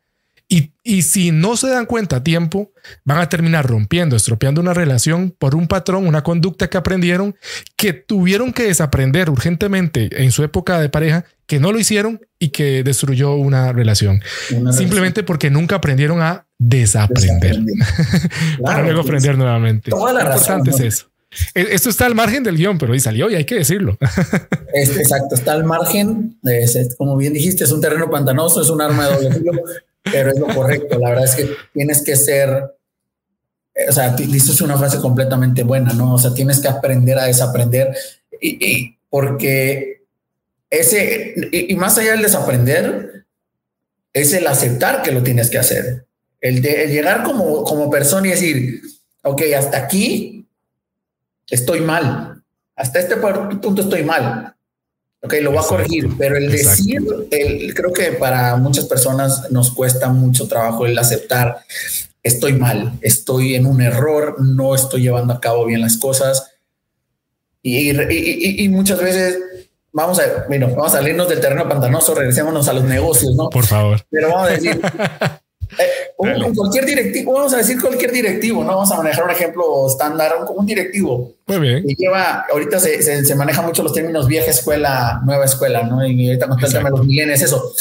Y, y, si no se dan cuenta a tiempo, van a terminar rompiendo, estropeando una relación por un patrón, una conducta que aprendieron, que tuvieron que desaprender urgentemente en su época de pareja, que no lo hicieron y que destruyó una relación. Simplemente porque nunca aprendieron a desaprender. Para luego pues, aprender nuevamente. Toda la importante es eso. E, esto está al margen del guion, pero ahí salió y hay que decirlo. exacto, está al margen. como bien dijiste, es un terreno pantanoso, es un arma de doble filo pero es lo correcto. La verdad es que tienes que ser, o sea, dices una frase completamente buena, ¿no? O sea, tienes que aprender a desaprender y, porque ese, y, más allá del desaprender, es el aceptar que lo tienes que hacer. El, de, llegar como, como persona y decir, ok, hasta aquí estoy mal. Hasta este punto estoy mal. Ok, lo voy a corregir, pero el decir, el, creo que para muchas personas nos cuesta mucho trabajo el aceptar, estoy mal, estoy en un error, no estoy llevando a cabo bien las cosas. Y, muchas veces vamos a, bueno, vamos a salirnos del terreno pantanoso, regresémonos a los negocios, ¿no? Por favor. Pero vamos a decir, Eh, un, cualquier directivo, vamos a decir cualquier directivo, no vamos a manejar un ejemplo estándar, un, un directivo. Muy bien. Y lleva, ahorita se, se, maneja mucho los términos vieja escuela, nueva escuela, ¿no? Y ahorita con el los milenios, eso.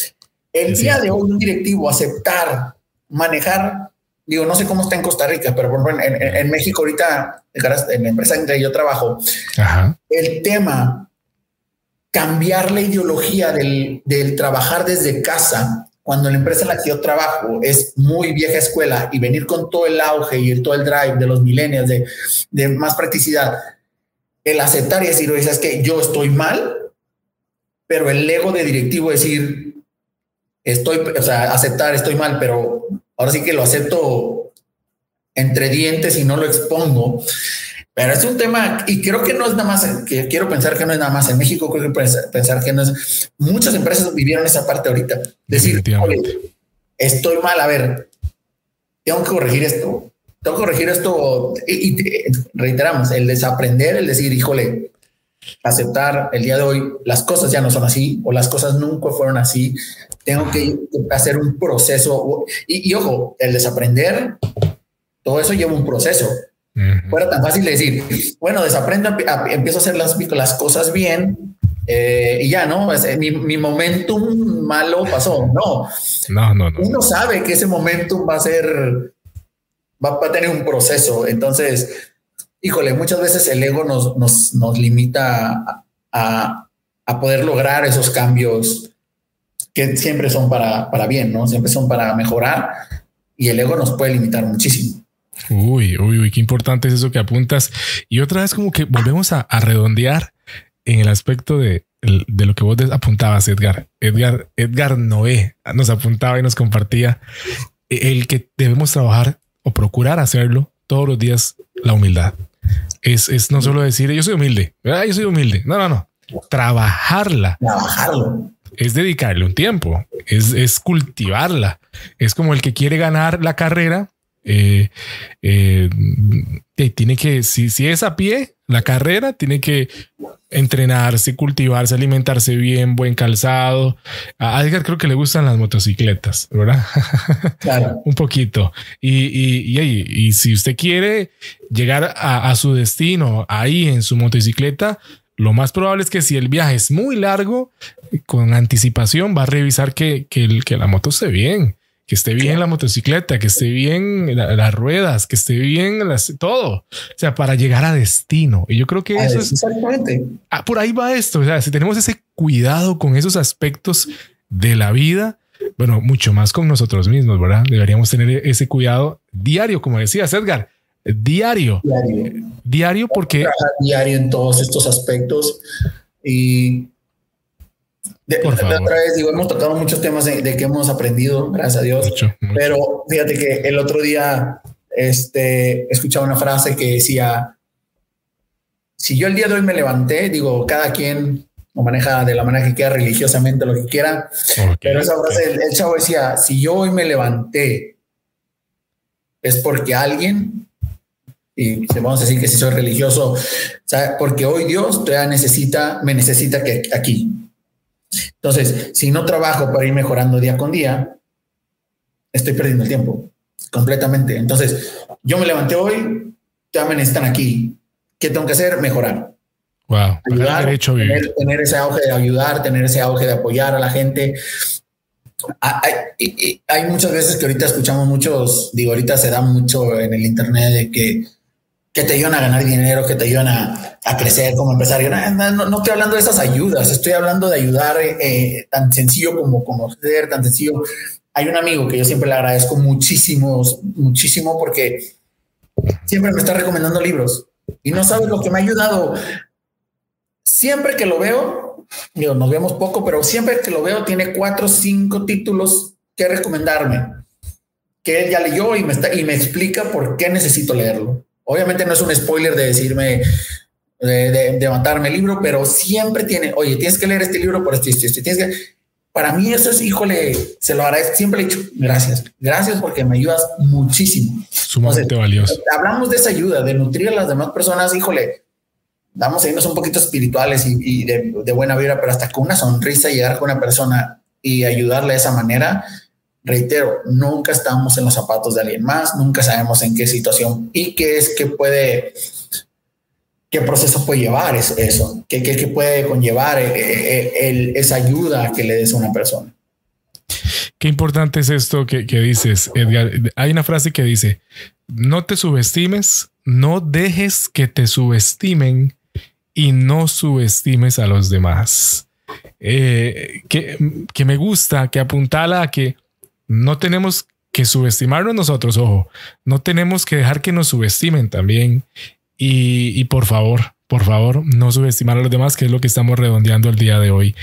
El día de hoy, un directivo aceptar, manejar, digo, no sé cómo está en Costa Rica, pero por en, en, México ahorita, en la empresa en que yo trabajo, el tema cambiar la ideología del, del trabajar desde casa cuando la empresa en la que yo trabajo es muy vieja escuela y venir con todo el auge y todo el drive de los millennials de, de más practicidad, el aceptar y decir, oye, es que yo estoy mal, pero el ego de directivo decir, estoy, o sea, aceptar, estoy mal, pero ahora sí que lo acepto entre dientes y no lo expongo. Pero es un tema, y creo que no es nada más, que quiero pensar que no es nada más en México, creo que pensar que no es. Muchas empresas vivieron esa parte ahorita. Decir, estoy mal, a ver, tengo que corregir esto, tengo que corregir esto. Y, reiteramos, el desaprender, el decir, híjole, aceptar el día de hoy, las cosas ya no son así, o las cosas nunca fueron así. Tengo que hacer un proceso. Y, y ojo, el desaprender, todo eso lleva un proceso Fuera tan fácil decir, bueno, desaprendo, empiezo a hacer las, las cosas bien eh, y ya, ¿no? Mi, mi, momentum malo pasó. No. no, no, no. Uno sabe que ese momentum va a ser, va, a tener un proceso. Entonces, híjole, muchas veces el ego nos, nos, nos limita a, a, poder lograr esos cambios que siempre son para, para bien, ¿no? Siempre son para mejorar y el ego nos puede limitar muchísimo. Uy, uy, uy, qué importante es eso que apuntas. Y otra vez como que volvemos a, redondear en el aspecto de, de lo que vos apuntabas, Edgar. Edgar, Edgar Noé nos apuntaba y nos compartía el que debemos trabajar o procurar hacerlo todos los días, la humildad. Es, es no solo decir yo soy humilde, yo soy humilde. No, no, no. Trabajarla. Trabajarlo. Es dedicarle un tiempo, es, es cultivarla. Es como el que quiere ganar la carrera eh, eh, tiene que, si, si es a pie, la carrera tiene que entrenarse, cultivarse, alimentarse bien, buen calzado. A Edgar creo que le gustan las motocicletas, ¿verdad? Claro. Un poquito. Y, y, y, si usted quiere llegar a, su destino ahí en su motocicleta, lo más probable es que si el viaje es muy largo, con anticipación va a revisar que, que, el, que la moto esté bien que esté bien la motocicleta, que esté bien las ruedas, que esté bien las, todo. O sea, para llegar a destino. Y yo creo que eso es exactamente. Ah, por ahí va esto. O sea, si tenemos ese cuidado con esos aspectos de la vida, bueno, mucho más con nosotros mismos, ¿verdad? Deberíamos tener ese cuidado diario, como decía Edgar, diario. Diario. Diario porque... Diario en todos estos aspectos. Y de, otra vez, digo, hemos tocado muchos temas de, que hemos aprendido, gracias a Dios. Pero fíjate que el otro día este, escuchaba una frase que decía, si yo el día de hoy me levanté, digo, cada quien lo maneja de la manera que quiera, religiosamente, lo que quiera. pero esa frase, el, chavo decía, si yo hoy me levanté, es porque alguien, y vamos a decir que si soy religioso, porque hoy Dios todavía necesita, me necesita que aquí. Entonces, si no trabajo para ir mejorando día con día, estoy perdiendo el tiempo completamente. Entonces, yo me levanté hoy, ya me necesitan aquí. ¿Qué tengo que hacer? Mejorar. Wow. Ayudar, tener, ese auge de ayudar, tener ese auge de apoyar a la gente. Ah, hay, hay, muchas veces que ahorita escuchamos muchos, digo, ahorita se da mucho en el internet de que que te ayudan a ganar dinero, que te ayudan a, crecer como empresario. No, no, estoy hablando de esas ayudas, estoy hablando de ayudar eh, tan sencillo como conocer, tan sencillo. Hay un amigo que yo siempre le agradezco muchísimo, muchísimo porque siempre me está recomendando libros y no sabes lo que me ha ayudado. Siempre que lo veo, nos vemos poco, pero siempre que lo veo tiene cuatro o cinco títulos que recomendarme, que él ya leyó y me, está, y me explica por qué necesito leerlo. Obviamente no es un spoiler de decirme, de, de, matarme el libro, pero siempre tiene, oye, tienes que leer este libro por esto y esto, tienes que... Para mí eso es, híjole, se lo agradezco. Siempre he dicho gracias. Gracias porque me ayudas muchísimo. Sumamente valioso. Hablamos de esa ayuda, de nutrir a las demás personas. Híjole, vamos a irnos un poquito espirituales y, y de, de, buena vida, pero hasta con una sonrisa llegar con una persona y ayudarle de esa manera, reitero, nunca estamos en los zapatos de alguien más, nunca sabemos en qué situación y qué es que puede, qué proceso puede llevar eso, qué, puede conllevar eh, eh, esa ayuda que le des a una persona. Qué importante es esto que, que dices, Edgar. Hay una frase que dice, no te subestimes, no dejes que te subestimen y no subestimes a los demás. Eh, que, que, me gusta, que apuntala a que no tenemos que subestimarnos nosotros, ojo, no tenemos que dejar que nos subestimen también. Y, por favor, por favor, no subestimar a los demás, que es lo que estamos redondeando el día de hoy.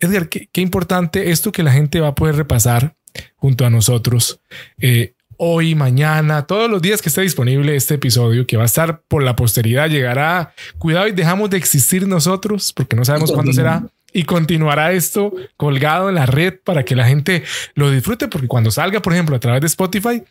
Edgar, qué, importante esto que la gente va a poder repasar junto a nosotros. Eh, hoy, mañana, todos los días que esté disponible este episodio, que va a estar por la posteridad, llegará. Cuidado y dejamos de existir nosotros, porque no sabemos cuándo será y continuará esto colgado en la red para que la gente lo disfrute, porque cuando salga, por ejemplo, a través de Spotify,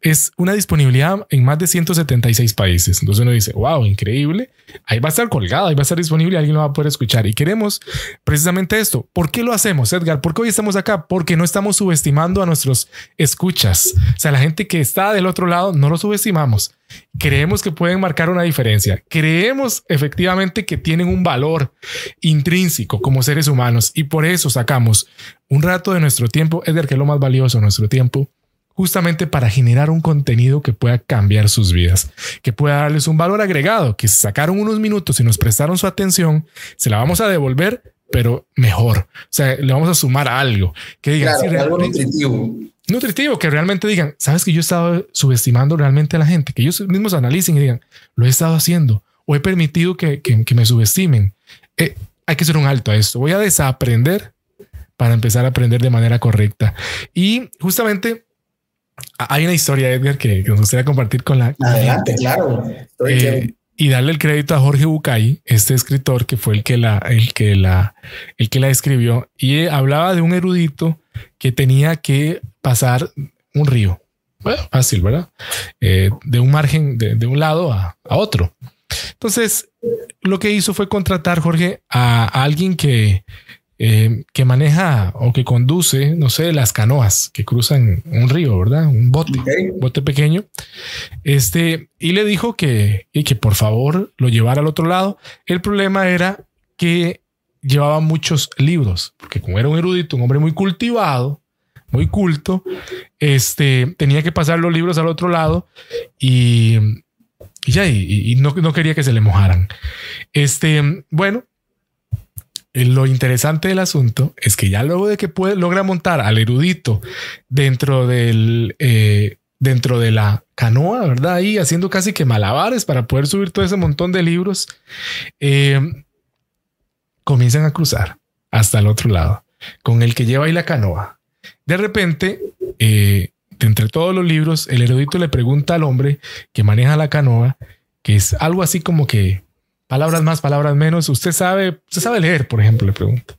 es una disponibilidad en más de 176 países. Entonces uno dice, wow, increíble. Ahí va a estar colgado, ahí va a estar disponible, alguien lo va a poder escuchar. Y queremos precisamente esto. ¿Por qué lo hacemos, Edgar? ¿Por qué hoy estamos acá? Porque no estamos subestimando a nuestros escuchas. O sea, la gente que está del otro lado, no lo subestimamos. Creemos que pueden marcar una diferencia. Creemos efectivamente que tienen un valor intrínseco como seres humanos y por eso sacamos un rato de nuestro tiempo, Edgar, que es lo más valioso, nuestro tiempo, justamente para generar un contenido que pueda cambiar sus vidas, que pueda darles un valor agregado, que sacaron unos minutos y nos prestaron su atención, se la vamos a devolver, pero mejor. O sea, le vamos a sumar algo que diga algo nutritivo. Nutritivo, que realmente digan, sabes que yo he estado subestimando realmente a la gente, que ellos mismos analicen y digan, lo he estado haciendo o he permitido que, me subestimen. Eh, hay que hacer un alto a esto. Voy a desaprender para empezar a aprender de manera correcta. Y justamente hay una historia, Edgar, que, nos gustaría compartir con la. Adelante, claro. Eh, y darle el crédito a Jorge Bucay, este escritor que fue el que la, el que la, el que la escribió y hablaba de un erudito que tenía que pasar un río. Bueno, fácil, ¿verdad? Eh, de un margen, de, un lado a, otro. Entonces, lo que hizo fue contratar, Jorge, a alguien que, eh, que maneja o que conduce, no sé, las canoas que cruzan un río, ¿verdad? Un bote, un bote pequeño. Este, y le dijo que, y que por favor lo llevara al otro lado. El problema era que llevaba muchos libros, porque como era un erudito, un hombre muy cultivado, muy culto, este, tenía que pasar los libros al otro lado y, ya, y, no, no, quería que se le mojaran. Este, bueno, lo interesante del asunto es que ya luego de que puede, logra montar al erudito dentro del eh, dentro de la canoa, ¿verdad? Ahí haciendo casi que malabares para poder subir todo ese montón de libros, eh, comienzan a cruzar hasta el otro lado con el que lleva ahí la canoa. De repente, de entre todos los libros, el erudito le pregunta al hombre que maneja la canoa, que es algo así como que Palabras más, palabras menos. Usted sabe, usted sabe leer, por ejemplo, le pregunta.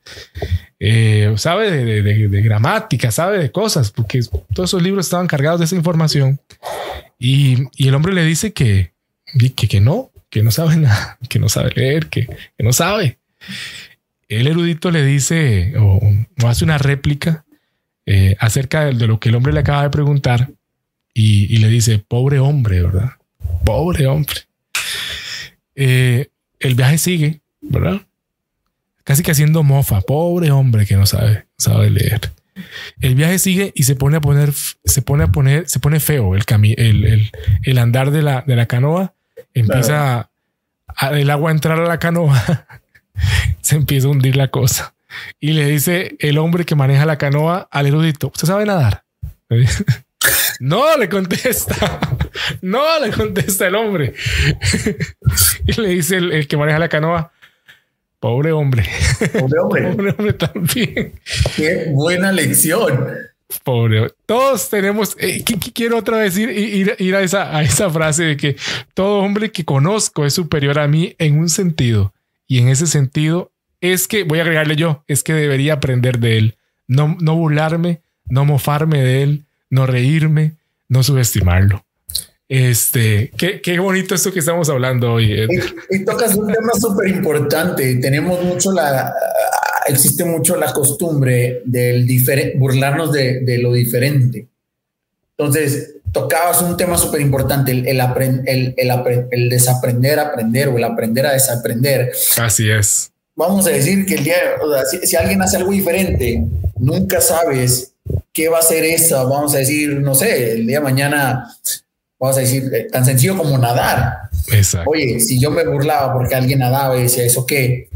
Eh, sabe de, gramática, sabe de cosas, porque todos esos libros estaban cargados de esa información. Y, el hombre le dice que, que, que, no, que no sabe nada, que no sabe leer, que, no sabe. El erudito le dice o, hace una réplica eh, acerca de, lo que el hombre le acaba de preguntar y, y le dice, pobre hombre, ¿verdad? Pobre hombre. Eh, el viaje sigue, ¿verdad? Casi que haciendo mofa, pobre hombre que no sabe, sabe leer. El viaje sigue y se pone a poner, se pone a poner, se pone feo el, el, el, andar de la, de la canoa. Empieza el agua a entrar a la canoa. se empieza a hundir la cosa. Y le dice el hombre que maneja la canoa al erudito, ¿usted sabe nadar? No, le contesta. No, le contesta el hombre. Y le dice el, que maneja la canoa, pobre hombre. Pobre hombre. Pobre hombre también. Qué buena lección. Pobre. Todos tenemos, eh, quiero otra vez ir, ir, a, esa, a esa frase de que todo hombre que conozco es superior a mí en un sentido. Y en ese sentido es que, voy a agregarle yo, es que debería aprender de él. No, no burlarme, no mofarme de él, no reírme, no subestimarlo. Este, qué, qué bonito esto que estamos hablando hoy. Y, tocas un tema súper importante. Tenemos mucho la, existe mucho la costumbre del diferente, burlarnos de, de, lo diferente. Entonces, tocabas un tema súper importante, el, el, el, el, desaprender a aprender o el aprender a desaprender. Así es. Vamos a decir que el día, si, si alguien hace algo diferente, nunca sabes ¿qué va a ser eso? Vamos a decir, no sé, el día de mañana, vamos a decir, eh, tan sencillo como nadar. Exacto. Oye, si yo me burlaba porque alguien nadaba y decía, ¿eso qué?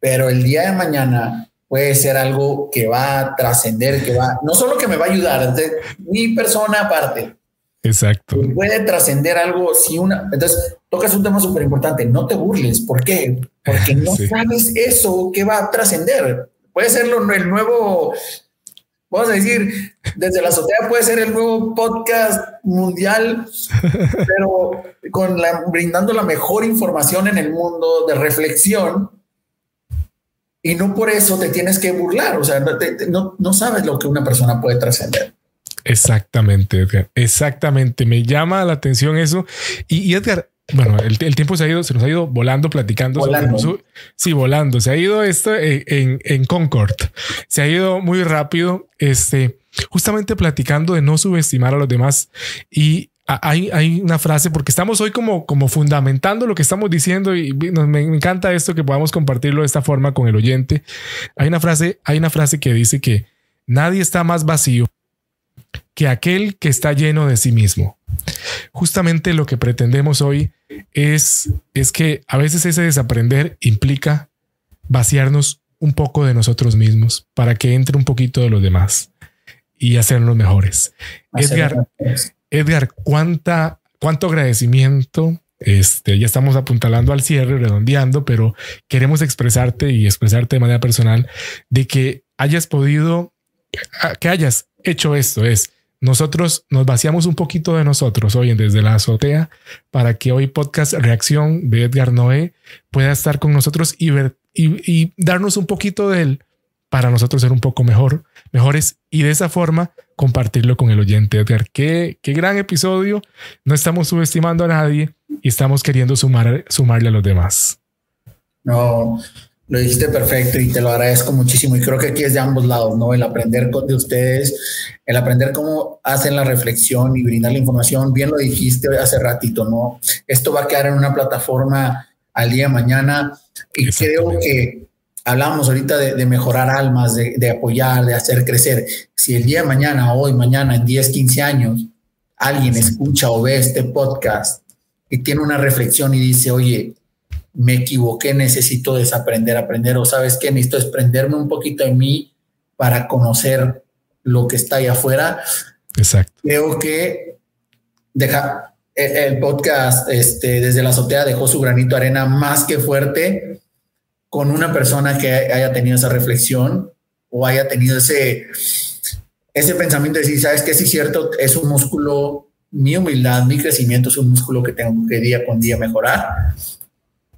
Pero el día de mañana puede ser algo que va a trascender, que va, no solo que me va a ayudar, mi persona aparte. Exacto. Puede trascender algo si una. Entonces, tocas un tema súper importante. No te burles. ¿Por qué? Porque no sabes eso que va a trascender. Puede ser el nuevo vamos a decir, desde la azotea puede ser el nuevo podcast mundial, pero con la, brindando la mejor información en el mundo de reflexión. Y no por eso te tienes que burlar, o sea, no, no, sabes lo que una persona puede trascender. Exactamente, Edgar. Exactamente. Me llama la atención eso. Y, y Edgar, bueno, el, tiempo se ha ido, se nos ha ido volando, platicando. Volando. sí, volando. Se ha ido esto en, en, Concord. Se ha ido muy rápido. Este, justamente platicando de no subestimar a los demás. Y hay, hay una frase, porque estamos hoy como, como fundamentando lo que estamos diciendo y me encanta esto que podamos compartirlo de esta forma con el oyente. Hay una frase, hay una frase que dice que nadie está más vacío que aquel que está lleno de sí mismo. Justamente lo que pretendemos hoy es, es que a veces ese desaprender implica vaciarnos un poco de nosotros mismos para que entre un poquito de los demás y hacernos mejores. Edgar, Edgar, cuánta, cuánto agradecimiento Este, ya estamos apuntalando al cierre, redondeando, pero queremos expresarte y expresarte de manera personal de que hayas podido, que hayas hecho esto. Es nosotros nos vaciamos un poquito de nosotros hoy en desde la azotea para que hoy podcast Reacción de Edgar Noé pueda estar con nosotros y ver y, darnos un poquito de él para nosotros ser un poco mejor, mejores y de esa forma compartirlo con el oyente Edgar. Qué, qué gran episodio. No estamos subestimando a nadie y estamos queriendo sumar, sumarle a los demás. No, lo dijiste perfecto y te lo agradezco muchísimo. Y creo que aquí es de ambos lados, ¿no? El aprender de ustedes, el aprender cómo hacen la reflexión y brindar la información. Bien lo dijiste hace ratito, ¿no? Esto va a quedar en una plataforma al día de mañana y creo que hablamos ahorita de, mejorar almas, de, de, apoyar, de hacer crecer. Si el día de mañana, hoy, mañana, en 10, 15 años, alguien escucha o ve este podcast y tiene una reflexión y dice, oye, me equivoqué, necesito desaprender, aprender, o sabes que necesito desprenderme un poquito de mí para conocer lo que está ahí afuera. Exacto. Creo que deja el podcast este, desde la azotea dejó su granito de arena más que fuerte con una persona que haya tenido esa reflexión o haya tenido ese, ese pensamiento de decir, sabes que sí es cierto, es un músculo, mi humildad, mi crecimiento es un músculo que tengo que día con día mejorar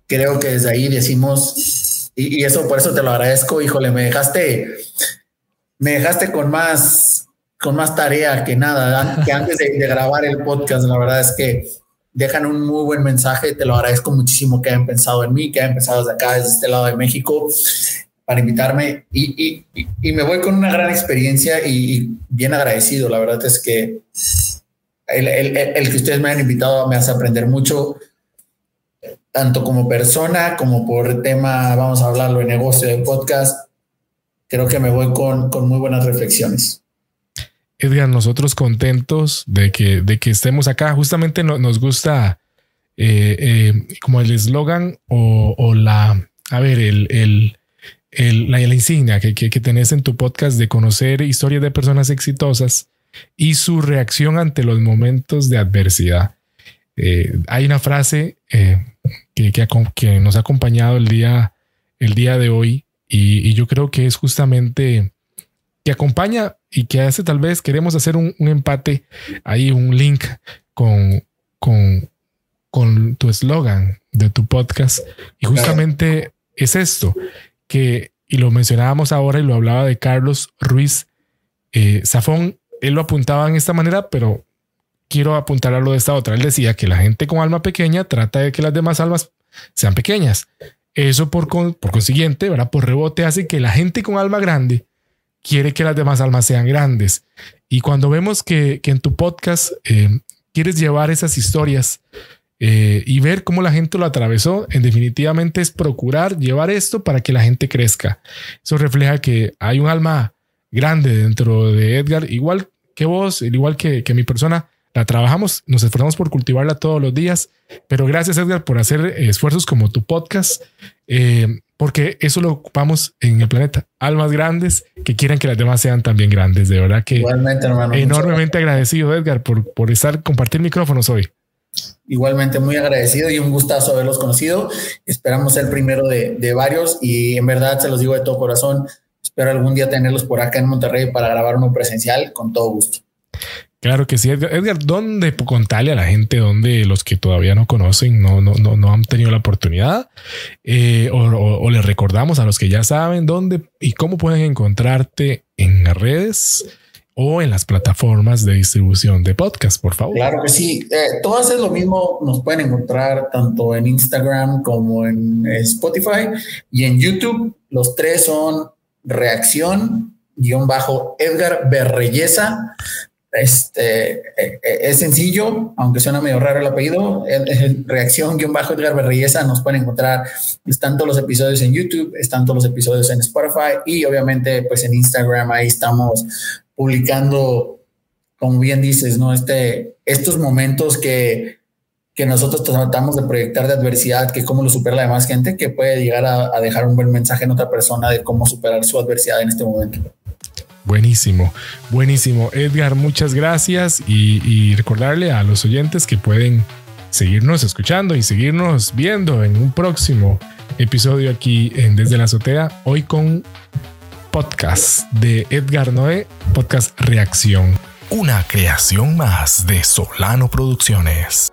creo que desde ahí decimos, y, eso por eso te lo agradezco, híjole, me dejaste, me dejaste con más, con más tarea que nada, que antes de, grabar el podcast, la verdad es que dejan un muy buen mensaje, te lo agradezco muchísimo que hayan pensado en mí, que hayan pensado desde acá, desde este lado de México, para invitarme y, y, me voy con una gran experiencia y, bien agradecido, la verdad es que el, el, el que ustedes me hayan invitado me hace aprender mucho tanto como persona como por tema, vamos a hablarlo de negocio, de podcast, creo que me voy con, con muy buenas reflexiones. Edgar, nosotros contentos de que, de que estemos acá. Justamente nos gusta eh, eh, como el eslogan o, la, a ver, el, el, el la, insignia que, que, tenés en tu podcast de conocer historias de personas exitosas y su reacción ante los momentos de adversidad. Eh, hay una frase que, que, nos ha acompañado el día, el día de hoy. Y, yo creo que es justamente que acompaña y que hace tal vez queremos hacer un, empate ahí, un link con, con, con tu eslogan de tu podcast. Y justamente es esto que y lo mencionábamos ahora y lo hablaba de Carlos Ruiz eh, Zafón, él lo apuntaba en esta manera, pero quiero apuntar a lo de esta otra. Él decía que la gente con alma pequeña trata de que las demás almas sean pequeñas. Eso por, por consiguiente, ¿verdad? Por rebote hace que la gente con alma grande quiere que las demás almas sean grandes. Y cuando vemos que, en tu podcast eh, quieres llevar esas historias eh, y ver cómo la gente lo atravesó, en definitivamente es procurar llevar esto para que la gente crezca. Eso refleja que hay un alma grande dentro de Edgar, igual que vos, igual que, que mi persona, la trabajamos, nos esforzamos por cultivarla todos los días, pero gracias Edgar por hacer esfuerzos como tu podcast, eh, porque eso lo ocupamos en el planeta. Almas grandes que quieran que las demás sean también grandes. De verdad que Igualmente, hermano, enormemente agradecido Edgar por, por estar, compartir micrófonos hoy. Igualmente muy agradecido y un gustazo haberlos conocido. Esperamos ser el primero de, de varios y en verdad se los digo de todo corazón. Espero algún día tenerlos por acá en Monterrey para grabar uno presencial con todo gusto. Claro que sí, Edgar. ¿dónde contarle a la gente dónde los que todavía no conocen, no, no, no, no han tenido la oportunidad? Eh, o, les recordamos a los que ya saben dónde y cómo pueden encontrarte en redes o en las plataformas de distribución de podcast, por favor. Claro que sí. Eh, todas es lo mismo. Nos pueden encontrar tanto en Instagram como en Spotify y en YouTube. Los tres son reacción guion bajo Edgar Berreyesa. Este eh, eh, es sencillo, aunque suena medio raro el apellido. reacción guion bajo Edgar Berreyesa nos pueden encontrar. Están todos los episodios en YouTube, están todos los episodios en Spotify y obviamente, pues en Instagram. Ahí estamos publicando, como bien dices, no este, estos momentos que, que nosotros tratamos de proyectar de adversidad, que cómo lo supera la demás gente, que puede llegar a dejar un buen mensaje en otra persona de cómo superar su adversidad en este momento. Buenísimo, buenísimo. Edgar, muchas gracias y, recordarle a los oyentes que pueden seguirnos escuchando y seguirnos viendo en un próximo episodio aquí en Desde la Azotea, hoy con podcast de Edgar Noé, podcast Reacción. Una creación más de Solano Producciones.